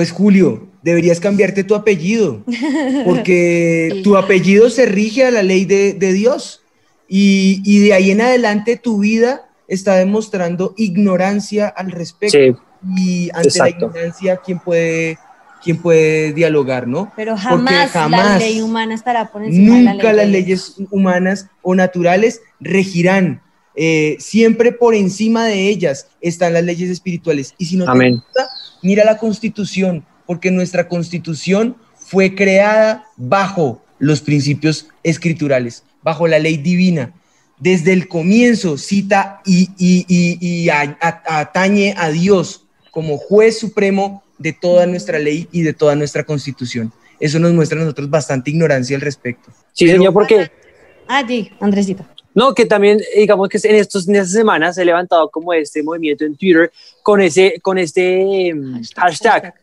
Pues Julio, deberías cambiarte tu apellido, porque Sí. tu apellido se rige a la ley de, de Dios. Y, y de ahí en adelante tu vida está demostrando ignorancia al respecto. Sí. y ante la ignorancia, ¿quién puede, quién puede dialogar, no? Pero Porque jamás, la jamás, ley humana estará por encima de la Nunca ley las leyes humanas o naturales regirán. Eh, siempre por encima de ellas están las leyes espirituales. Y si no te Amén. gusta, mira la constitución, porque nuestra constitución fue creada bajo los principios escriturales, bajo la ley divina. Desde el comienzo cita y, y- y- y a- a- atañe a Dios como juez supremo de toda nuestra ley y de toda nuestra constitución. Eso nos muestra a nosotros bastante ignorancia al respecto. Sí, Pero- señor, porque Ah, di, Andresito. No, que también, digamos que en, estos, en estas semanas se ha levantado como este movimiento en Twitter con, ese, con este em, hashtag.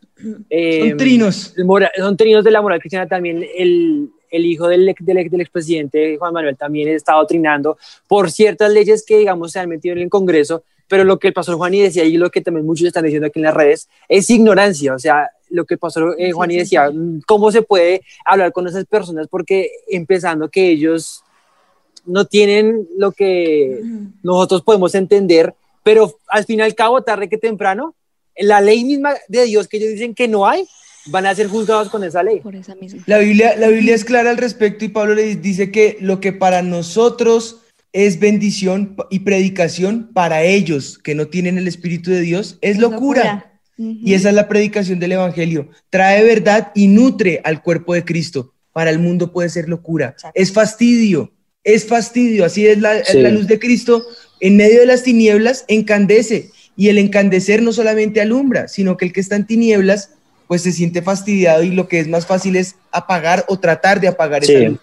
em, Son trinos. el mora- son trinos de la moral cristiana también. El, el hijo del, ex- del, ex- del expresidente Juan Manuel también ha estado trinando por ciertas leyes que, digamos, se han metido en el Congreso. Pero lo que el pastor Juani decía y lo que también muchos están diciendo aquí en las redes es ignorancia. O sea, lo que el pastor eh, sí, decía, mm, ¿cómo se puede hablar con esas personas? Porque empezando que ellos no tienen lo que nosotros podemos entender, pero al fin y al cabo, tarde que temprano, la ley misma de Dios que ellos dicen que no hay, van a ser juzgados con esa ley. Por esa misma. La Biblia, la Biblia es clara al respecto y Pablo le dice que lo que para nosotros es bendición y predicación, para ellos que no tienen el Espíritu de Dios, es locura. Y esa es la predicación del Evangelio. Trae verdad y nutre al cuerpo de Cristo. Para el mundo puede ser locura. Exacto. Es fastidio, es fastidio. Así es la, Sí. la luz de Cristo. En medio de las tinieblas encandece. Y el encandecer no solamente alumbra, sino que el que está en tinieblas, pues se siente fastidiado y lo que es más fácil es apagar o tratar de apagar Sí. esa luz.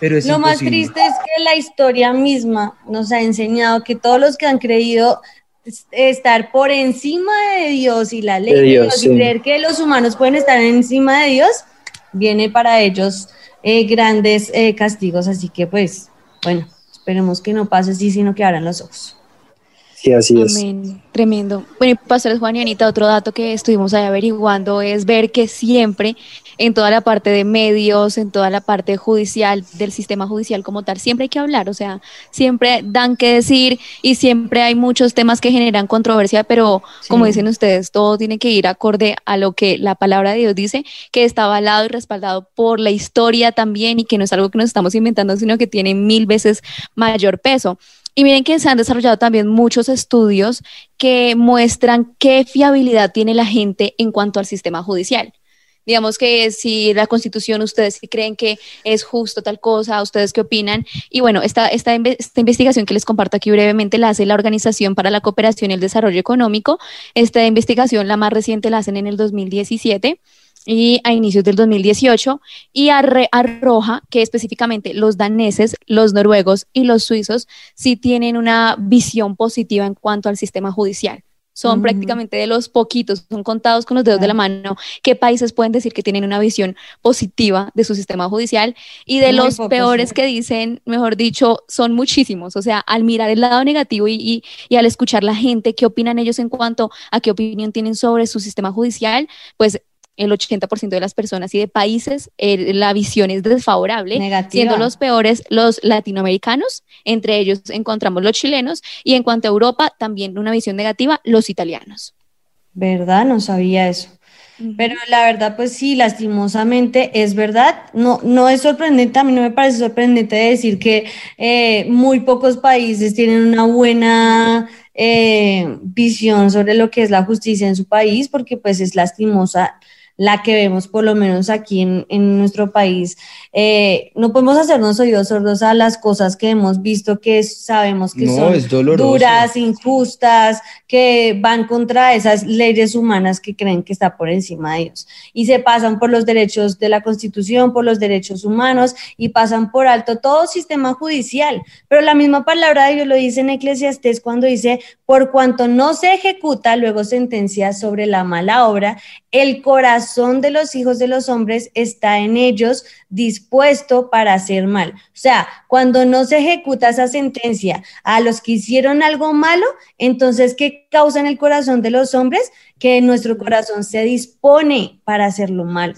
Pero es Lo más triste es que la historia misma nos ha enseñado que todos los que han creído es- estar por encima de Dios y la ley De de Dios, Dios, sí. y creer que los humanos pueden estar encima de Dios, viene para ellos eh, grandes eh, castigos. Así que pues, bueno, esperemos que no pase así, sino que abran los ojos. Sí, así es. Amén. Tremendo. Bueno, y pastores Juan y Anita, otro dato que estuvimos ahí averiguando es ver que siempre en toda la parte de medios, en toda la parte judicial, del sistema judicial como tal, siempre hay que hablar, o sea, siempre dan que decir y siempre hay muchos temas que generan controversia, pero como dicen ustedes, todo tiene que ir acorde a lo que la palabra de Dios dice, que está avalado y respaldado por la historia también y que no es algo que nos estamos inventando, sino que tiene mil veces mayor peso. Y miren que se han desarrollado también muchos estudios que muestran qué fiabilidad tiene la gente en cuanto al sistema judicial. Digamos que si la constitución, ustedes creen que es justo tal cosa, ustedes qué opinan. Y bueno, esta, esta, esta investigación que les comparto aquí brevemente la hace la Organización para la Cooperación y el Desarrollo Económico. Esta investigación, la más reciente, la hacen en el 2017 y a inicios del 2018 y arroja que específicamente los daneses, los noruegos y los suizos sí tienen una visión positiva en cuanto al sistema judicial. Son prácticamente de los poquitos, son contados con los dedos de la mano, qué países pueden decir que tienen una visión positiva de su sistema judicial y de Muy los peores sí. que dicen, mejor dicho, son muchísimos. O sea, al mirar el lado negativo y, y, y al escuchar la gente, qué opinan ellos en cuanto a qué opinión tienen sobre su sistema judicial, pues el 80% de las personas y de países, eh, la visión es desfavorable, Negativa. siendo los peores los latinoamericanos, entre ellos encontramos los chilenos, y en cuanto a Europa, también una visión negativa, los italianos. ¿Verdad? No sabía eso. Pero la verdad, pues sí, lastimosamente es verdad. No, no es sorprendente, a mí no me parece sorprendente decir que eh, muy pocos países tienen una buena eh, visión sobre lo que es la justicia en su país, porque pues es lastimosa la que vemos por lo menos aquí en, en nuestro país. Eh, no podemos hacernos oídos sordos a las cosas que hemos visto que sabemos que No, son duras, injustas, que van contra esas leyes humanas que creen que está por encima de ellos. Y se pasan por los derechos de la Constitución, por los derechos humanos y pasan por alto todo sistema judicial. Pero la misma palabra de Dios lo dice en Eclesiastés cuando dice, por cuanto no se ejecuta luego sentencia sobre la mala obra, el corazón de los hijos de los hombres está en ellos dispuesto para hacer mal. O sea, cuando no se ejecuta esa sentencia a los que hicieron algo malo, entonces, ¿qué causa en el corazón de los hombres? Que nuestro corazón se dispone para hacer lo malo.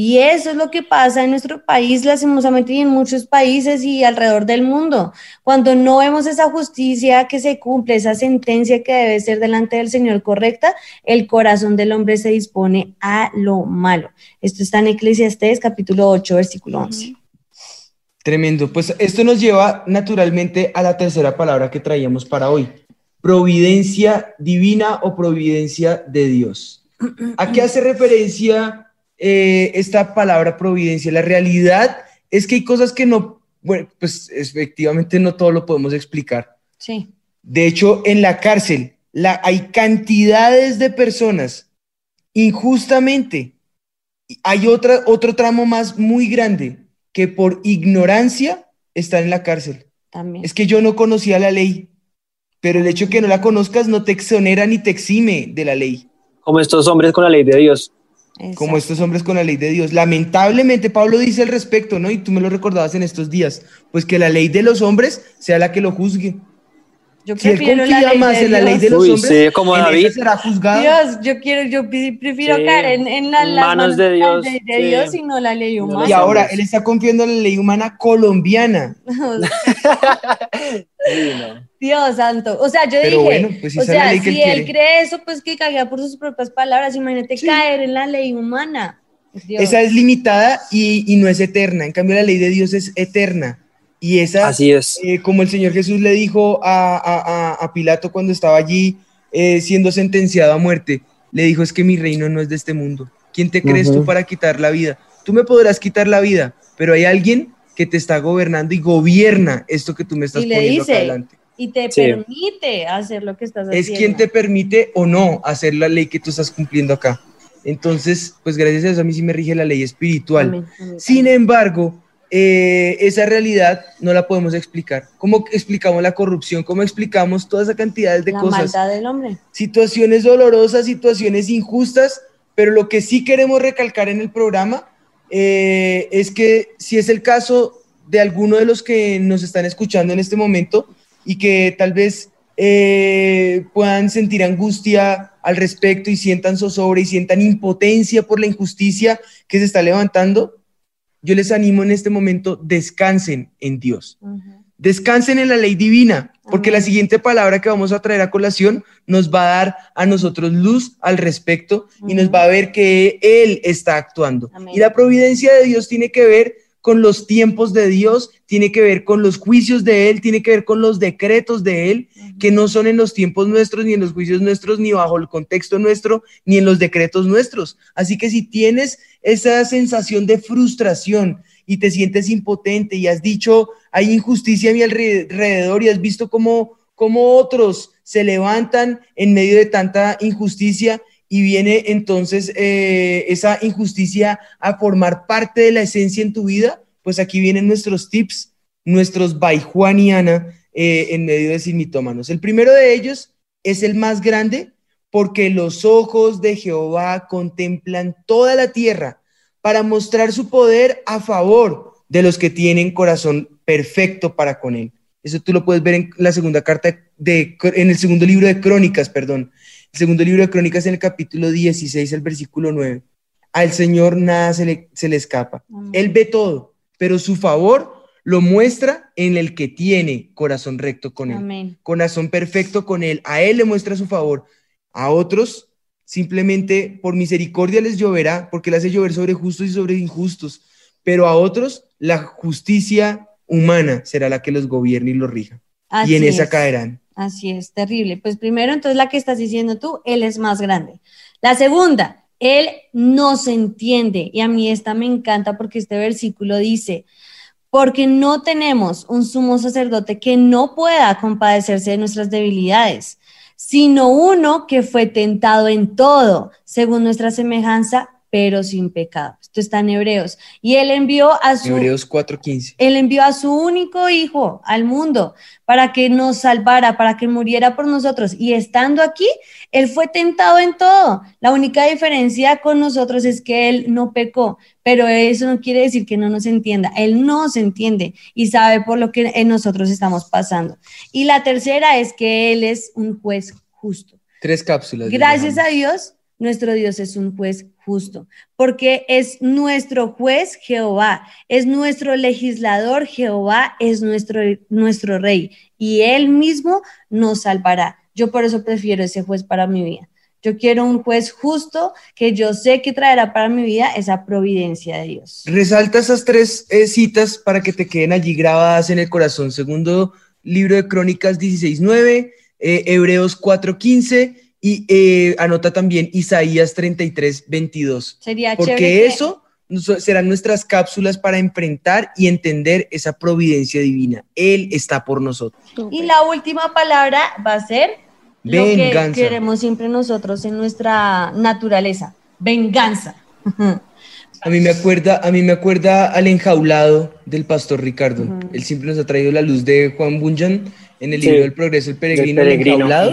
Y eso es lo que pasa en nuestro país, lastimosamente, y en muchos países y alrededor del mundo. Cuando no vemos esa justicia que se cumple, esa sentencia que debe ser delante del Señor correcta, el corazón del hombre se dispone a lo malo. Esto está en Eclesiastés capítulo 8, versículo 11. Tremendo. Pues esto nos lleva naturalmente a la tercera palabra que traíamos para hoy. Providencia divina o providencia de Dios. ¿A qué hace referencia eh, esta palabra providencia. La realidad es que hay cosas que no, bueno, pues efectivamente no todo lo podemos explicar. Sí. De hecho, en la cárcel la, hay cantidades de personas injustamente. Hay otra, otro tramo más muy grande que por ignorancia están en la cárcel. También. Es que yo no conocía la ley, pero el hecho de que no la conozcas no te exonera ni te exime de la ley. Como estos hombres con la ley de Dios como estos hombres con la ley de Dios. Lamentablemente, Pablo dice al respecto, ¿no? Y tú me lo recordabas en estos días, pues que la ley de los hombres sea la que lo juzgue. Yo si él confía la ley más de en la ley de Dios. los Uy, hombres, sí, como en David. esa será juzgado. Dios, yo quiero, yo prefiero Sí. caer en, en la, las Manos manos de Dios, la ley de sí. Dios y no la ley humana. Y ahora él está confiando en la ley humana colombiana. No. Dios santo. O sea, yo Pero dije, bueno, pues si o sea, si él cree eso, pues que caiga por sus propias palabras. Imagínate caer en la ley humana. Dios. Esa es limitada y, y no es eterna. En cambio, la ley de Dios es eterna. Y esa, Así es. eh, como el Señor Jesús le dijo a, a- a- Pilato cuando estaba allí eh, siendo sentenciado a muerte, le dijo, es que mi reino no es de este mundo. ¿Quién te crees tú para quitar la vida? Tú me podrás quitar la vida, pero hay alguien que te está gobernando y gobierna esto que tú me estás Y le poniendo acá dice, adelante. y te Sí. permite hacer lo que estás Es haciendo. quien te permite o no hacer la ley que tú estás cumpliendo acá. Entonces, pues gracias a eso a mí sí me rige la ley espiritual. Amén, amén, Sin embargo, eh, esa realidad no la podemos explicar. ¿Cómo explicamos la corrupción? ¿Cómo explicamos toda esa cantidad de la cosas? maldad del hombre. Situaciones dolorosas, situaciones injustas, pero lo que sí queremos recalcar en el programa eh, es que si es el caso de alguno de los que nos están escuchando en este momento y que tal vez eh, puedan sentir angustia al respecto y sientan zozobra y sientan impotencia por la injusticia que se está levantando, yo les animo en este momento, descansen en Dios. Descansen en la ley divina, porque la siguiente palabra que vamos a traer a colación nos va a dar a nosotros luz al respecto y nos va a ver que Él está actuando. Amén. Y la providencia de Dios tiene que ver con los tiempos de Dios, tiene que ver con los juicios de Él, tiene que ver con los decretos de Él, que no son en los tiempos nuestros, ni en los juicios nuestros, ni bajo el contexto nuestro, ni en los decretos nuestros. Así que si tienes esa sensación de frustración y te sientes impotente y has dicho, hay injusticia a mi alrededor y has visto cómo, cómo otros se levantan en medio de tanta injusticia y viene entonces eh, esa injusticia a formar parte de la esencia en tu vida, pues aquí vienen nuestros tips, nuestros by Juan y Ana eh, en medio de sin mitómanos. El primero de ellos es el más grande porque los ojos de Jehová contemplan toda la tierra para mostrar su poder a favor de los que tienen corazón perfecto para con él. Eso tú lo puedes ver en la segunda carta de en el segundo libro de Crónicas, perdón. El segundo libro de Crónicas en el capítulo 16, el versículo 9. Al Señor nada se le, se le escapa. Amén. Él ve todo, pero su favor lo muestra en el que tiene corazón recto con él Amén. corazón perfecto con él. A él le muestra su favor. A otros, simplemente por misericordia les lloverá, porque le hace llover sobre justos y sobre injustos. Pero a otros, la justicia humana será la que los gobierne y los rija. Así y en esa es. caerán. Así es, terrible. Pues primero, entonces la que estás diciendo tú, él es más grande. La segunda, él nos entiende. Y a mí esta me encanta porque este versículo dice, porque no tenemos un sumo sacerdote que no pueda compadecerse de nuestras debilidades, sino uno que fue tentado en todo, según nuestra semejanza, pero sin pecado. Esto está en Hebreos. Y él envió a su... Hebreos 4:15. Él envió a su único hijo al mundo para que nos salvara, para que muriera por nosotros. Y estando aquí, Él fue tentado en todo. La única diferencia con nosotros es que Él no pecó, pero eso no quiere decir que no nos entienda. Él nos entiende y sabe por lo que nosotros estamos pasando. Y la tercera es que Él es un juez justo. Tres cápsulas. Gracias a Dios nuestro Dios es un juez justo, porque es nuestro juez Jehová, es nuestro legislador Jehová, es nuestro, nuestro rey, y él mismo nos salvará. Yo por eso prefiero ese juez para mi vida. Yo quiero un juez justo que yo sé que traerá para mi vida esa providencia de Dios. Resalta esas tres eh, citas para que te queden allí grabadas en el corazón. Segundo libro de Crónicas 16.9, eh, Hebreos 4.15 y eh, anota también Isaías 33.22. Sería Porque chévere que- eso serán nuestras cápsulas para enfrentar y entender esa providencia divina. Él está por nosotros. Y la última palabra va a ser lo que Venganza. queremos siempre nosotros en nuestra naturaleza, venganza. A mí me acuerda, a mí me acuerda al enjaulado del pastor Ricardo. Él siempre nos ha traído la luz de Juan Bunyan en el Sí. libro del progreso, el peregrino, el enjaulado.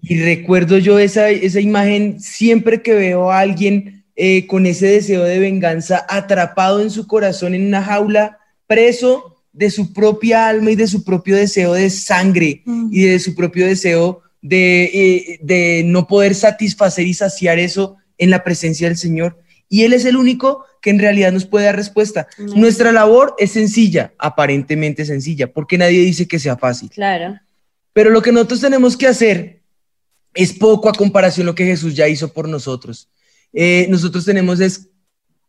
Y recuerdo yo esa, esa imagen siempre que veo a alguien eh, con ese deseo de venganza atrapado en su corazón en una jaula, preso de su propia alma y de su propio deseo de sangre y de su propio deseo de, eh, de no poder satisfacer y saciar eso en la presencia del Señor. Y Él es el único que en realidad nos puede dar respuesta. Nuestra labor es sencilla, aparentemente sencilla, porque nadie dice que sea fácil. Claro. Pero lo que nosotros tenemos que hacer es poco a comparación lo que Jesús ya hizo por nosotros. Eh, nosotros tenemos es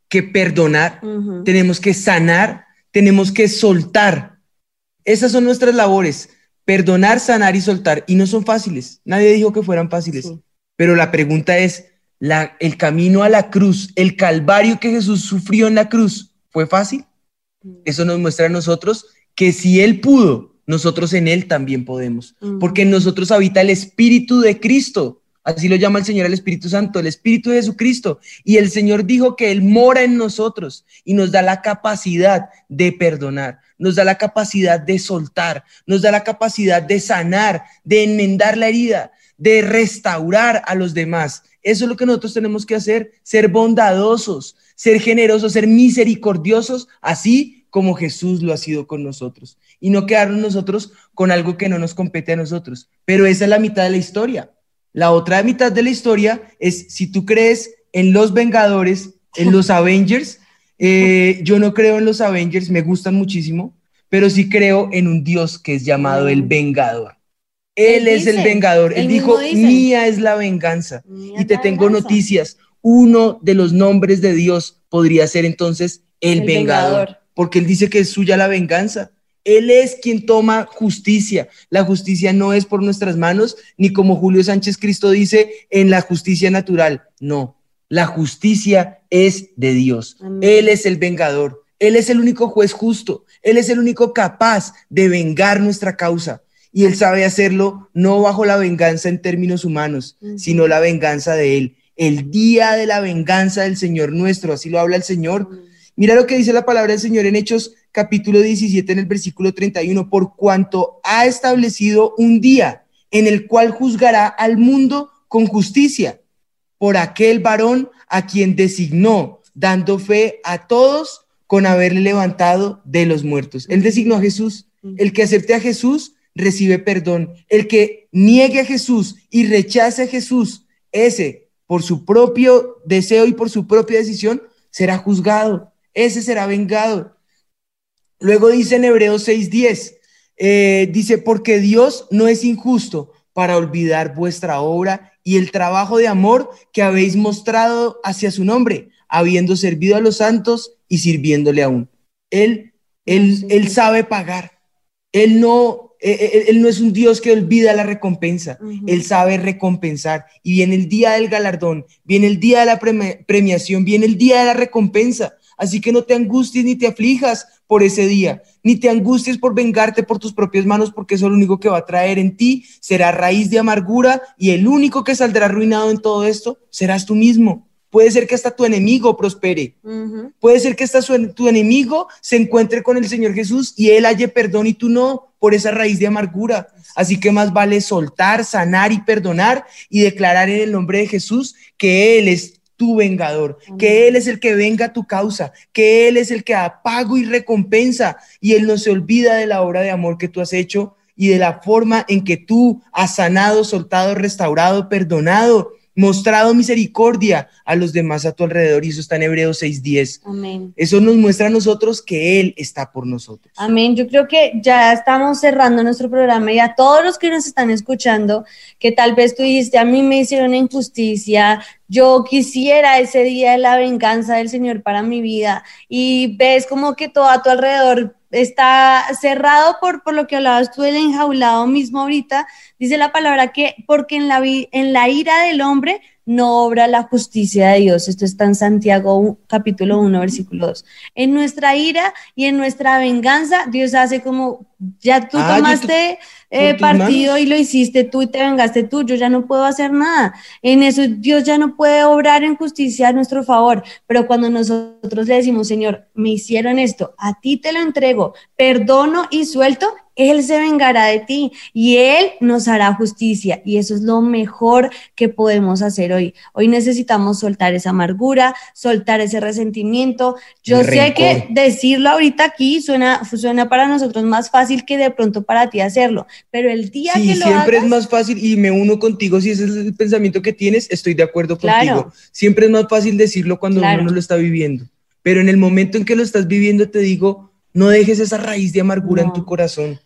que perdonar, tenemos que sanar, tenemos que soltar. Esas son nuestras labores, perdonar, sanar y soltar. Y no son fáciles. Nadie dijo que fueran fáciles. Sí. Pero la pregunta es, la, el camino a la cruz, el calvario que Jesús sufrió en la cruz, ¿fue fácil? Eso nos muestra a nosotros que si Él pudo, nosotros en Él también podemos. Ujú. Porque en nosotros habita el Espíritu de Cristo. Así lo llama el Señor el Espíritu Santo, el Espíritu de Jesucristo. Y el Señor dijo que Él mora en nosotros y nos da la capacidad de perdonar, nos da la capacidad de soltar, nos da la capacidad de sanar, de enmendar la herida, de restaurar a los demás. Eso es lo que nosotros tenemos que hacer, ser bondadosos, ser generosos, ser misericordiosos, así como Jesús lo ha sido con nosotros. Y no quedarnos nosotros con algo que no nos compete a nosotros. Pero esa es la mitad de la historia. La otra mitad de la historia es si tú crees en los Vengadores, en los Avengers. eh, yo no creo en los Avengers, me gustan muchísimo, pero sí creo en un Dios que es llamado el Vengador. Él, Él es el Vengador. Él él dijo, dice. mía es la venganza. Mía Y te tengo venganza. noticias. Uno de los nombres de Dios podría ser entonces el, El vengador, Vengador. Porque él dice que es suya la venganza. Él es quien toma justicia. La justicia no es por nuestras manos, ni como Julio Sánchez Cristo dice, en la justicia natural. No, la justicia es de Dios. Amén. Él es el vengador. Él es el único juez justo. Él es el único capaz de vengar nuestra causa. Y él sabe hacerlo no bajo la venganza en términos humanos, sino la venganza de él. El día de la venganza del Señor nuestro, así lo habla el Señor. Mira lo que dice la palabra del Señor en Hechos capítulo 17 en el versículo 31, por cuanto ha establecido un día en el cual juzgará al mundo con justicia por aquel varón a quien designó, dando fe a todos con haberle levantado de los muertos. Él designó a Jesús. El que acepte a Jesús recibe perdón. El que niegue a Jesús y rechace a Jesús, ese por su propio deseo y por su propia decisión será juzgado. Ese será vengado. Luego dice en Hebreos 6:10, eh, dice, porque Dios no es injusto para olvidar vuestra obra y el trabajo de amor que habéis mostrado hacia su nombre, habiendo servido a los santos y sirviéndole aún. Él, él, él sabe pagar. Él no, eh, él, él no es un Dios que olvida la recompensa. Ujú. Él sabe recompensar. Y viene el día del galardón, viene el día de la premi- premiación, viene el día de la recompensa. Así que no te angusties ni te aflijas por ese día, ni te angusties por vengarte por tus propias manos, porque eso lo único que va a traer en ti será raíz de amargura y el único que saldrá arruinado en todo esto serás tú mismo. Puede ser que hasta tu enemigo prospere. Puede ser que hasta su- tu enemigo se encuentre con el Señor Jesús y él halle perdón y tú no, por esa raíz de amargura. Así que más vale soltar, sanar y perdonar y declarar en el nombre de Jesús que Él es tu vengador, que Él es el que venga a tu causa, que Él es el que da pago y recompensa y Él no se olvida de la obra de amor que tú has hecho y de la forma en que tú has sanado, soltado, restaurado, perdonado mostrado misericordia a los demás a tu alrededor. Y eso está en Hebreos 6:10. Amén. Eso nos muestra a nosotros que Él está por nosotros. Amén. Yo creo que ya estamos cerrando nuestro programa y a todos los que nos están escuchando, que tal vez tú dijiste, a mí me hicieron injusticia, yo quisiera ese día de la venganza del Señor para mi vida y ves como que todo a tu alrededor está cerrado por, por lo que hablabas tú del enjaulado mismo ahorita, dice la palabra que porque en la, en la ira del hombre no obra la justicia de Dios. Esto está en Santiago capítulo 1, versículo 2. En nuestra ira y en nuestra venganza, Dios hace como, ya tú Ah, tomaste eh, partido manos. y lo hiciste tú y te vengaste tú, yo ya no puedo hacer nada. En eso Dios ya no puede obrar en justicia a nuestro favor, pero cuando nosotros le decimos, Señor, me hicieron esto, a ti te lo entrego, perdono y suelto, Él se vengará de ti y Él nos hará justicia. Y eso es lo mejor que podemos hacer hoy. Hoy necesitamos soltar esa amargura, soltar ese resentimiento. Yo sé que decirlo ahorita aquí suena, suena para nosotros más fácil que de pronto para ti hacerlo, pero el día Sí, que lo siempre hagas, es más fácil y me uno contigo si ese es el pensamiento que tienes, estoy de acuerdo Claro. contigo. Siempre es más fácil decirlo cuando Claro. uno no lo está viviendo. Pero en el momento en que lo estás viviendo te digo, no dejes esa raíz de amargura en tu corazón.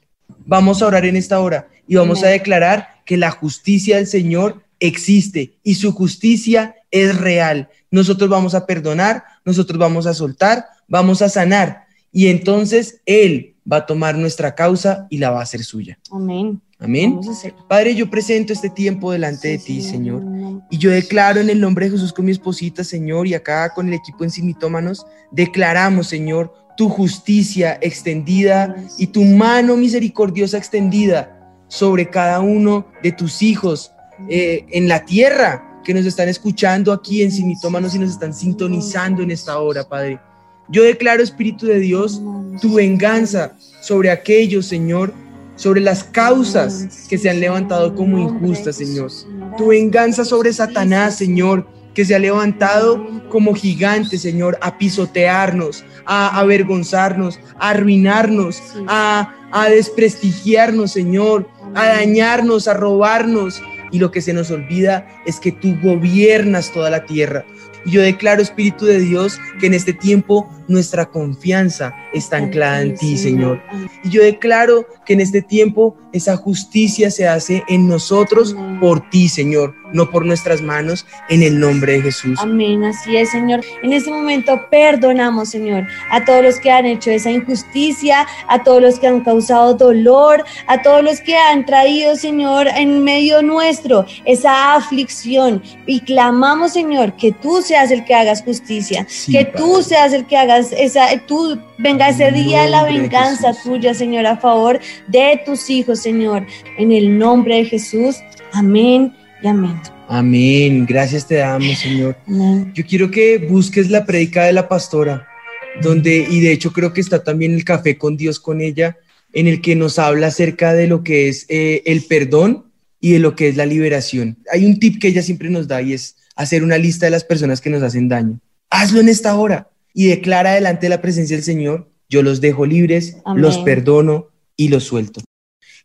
Vamos a orar en esta hora y vamos a declarar que la justicia del Señor existe y su justicia es real. Nosotros vamos a perdonar, nosotros vamos a soltar, vamos a sanar y entonces Él va a tomar nuestra causa y la va a hacer suya. Amén. Amén. Padre, yo presento este tiempo delante de ti, Señor. Y yo declaro en el nombre de Jesús con mi esposita, Señor, y acá con el equipo en Simitómanos, declaramos, Señor, tu justicia extendida y tu mano misericordiosa extendida sobre cada uno de tus hijos eh, en la tierra que nos están escuchando aquí en Simitómanos y nos están sintonizando en esta hora, Padre. Yo declaro, Espíritu de Dios, tu venganza sobre aquellos, Señor, sobre las causas que se han levantado como injustas, Señor. Tu venganza sobre Satanás, Señor, que se ha levantado como gigante, Señor, a pisotearnos, a avergonzarnos, a arruinarnos, a, a desprestigiarnos, Señor, a dañarnos, a robarnos. Y lo que se nos olvida es que tú gobiernas toda la tierra. Y yo declaro, Espíritu de Dios, que en este tiempo nuestra confianza está anclada en ti, Señor. Y yo declaro que en este tiempo esa justicia se hace en nosotros por ti, Señor, no por nuestras manos, en el nombre de Jesús. Amén, así es, Señor. En este momento perdonamos, Señor, a todos los que han hecho esa injusticia, a todos los que han causado dolor, a todos los que han traído, Señor, en medio nuestro esa aflicción. Y clamamos, Señor, que tú seas el que hagas justicia, Sí, que Padre. tú seas el que hagas esa, tú venga ese día de la de venganza tuya, Señor, a favor de tus hijos, Señor. En el nombre de Jesús. Amén y amén. Amén. Gracias te damos, Señor. Amén. Yo quiero que busques la predica de la pastora, donde, y de hecho creo que está también el café con Dios con ella, en el que nos habla acerca de lo que es eh, el perdón y de lo que es la liberación. Hay un tip que ella siempre nos da y es hacer una lista de las personas que nos hacen daño. Hazlo en esta hora y declara delante de la presencia del Señor, yo los dejo libres, Amén. los perdono y los suelto.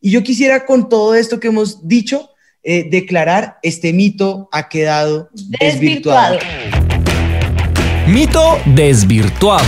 Y yo quisiera con todo esto que hemos dicho, eh, declarar, este mito ha quedado desvirtuado. Desvirtuado. Mito desvirtuado.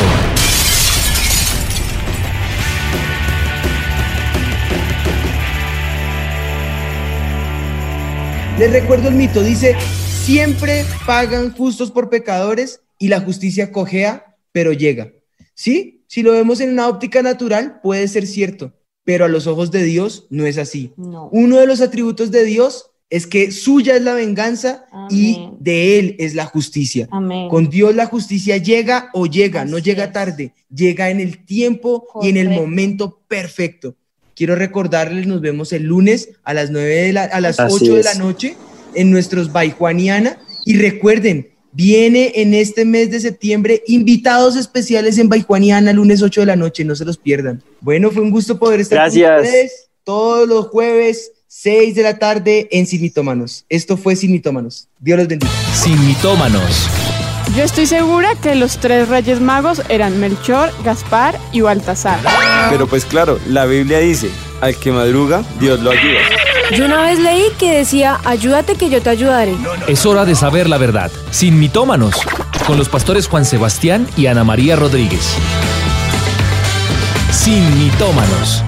Les recuerdo el mito, dice, siempre pagan justos por pecadores y la justicia cojea, pero llega. ¿Sí? Si lo vemos en una óptica natural, puede ser cierto, pero a los ojos de Dios no es así. No. Uno de los atributos de Dios es que suya es la venganza y de Él es la justicia. Amén. Con Dios la justicia llega o llega, no llega es. tarde, llega en el tiempo y en el momento perfecto. Quiero recordarles, nos vemos el lunes a las 9 de la, a las Así 8 de la noche en nuestros Baijuaniana y recuerden, viene en este mes de septiembre invitados especiales en Baijuaniana lunes 8 de la noche, no se los pierdan. Bueno, fue un gusto poder estar con Gracias. ustedes todos los jueves 6 de la tarde en Sin Mitómanos. Esto fue Sin Mitómanos. Dios los bendiga. Sin mitómanos. Yo estoy segura que los tres reyes magos eran Melchor, Gaspar y Baltasar. Pero pues claro, la Biblia dice, al que madruga, Dios lo ayuda. Yo una vez leí que decía, ayúdate que yo te ayudaré. Es hora de saber la verdad, sin mitómanos, con los pastores Juan Sebastián y Ana María Rodríguez. Sin mitómanos.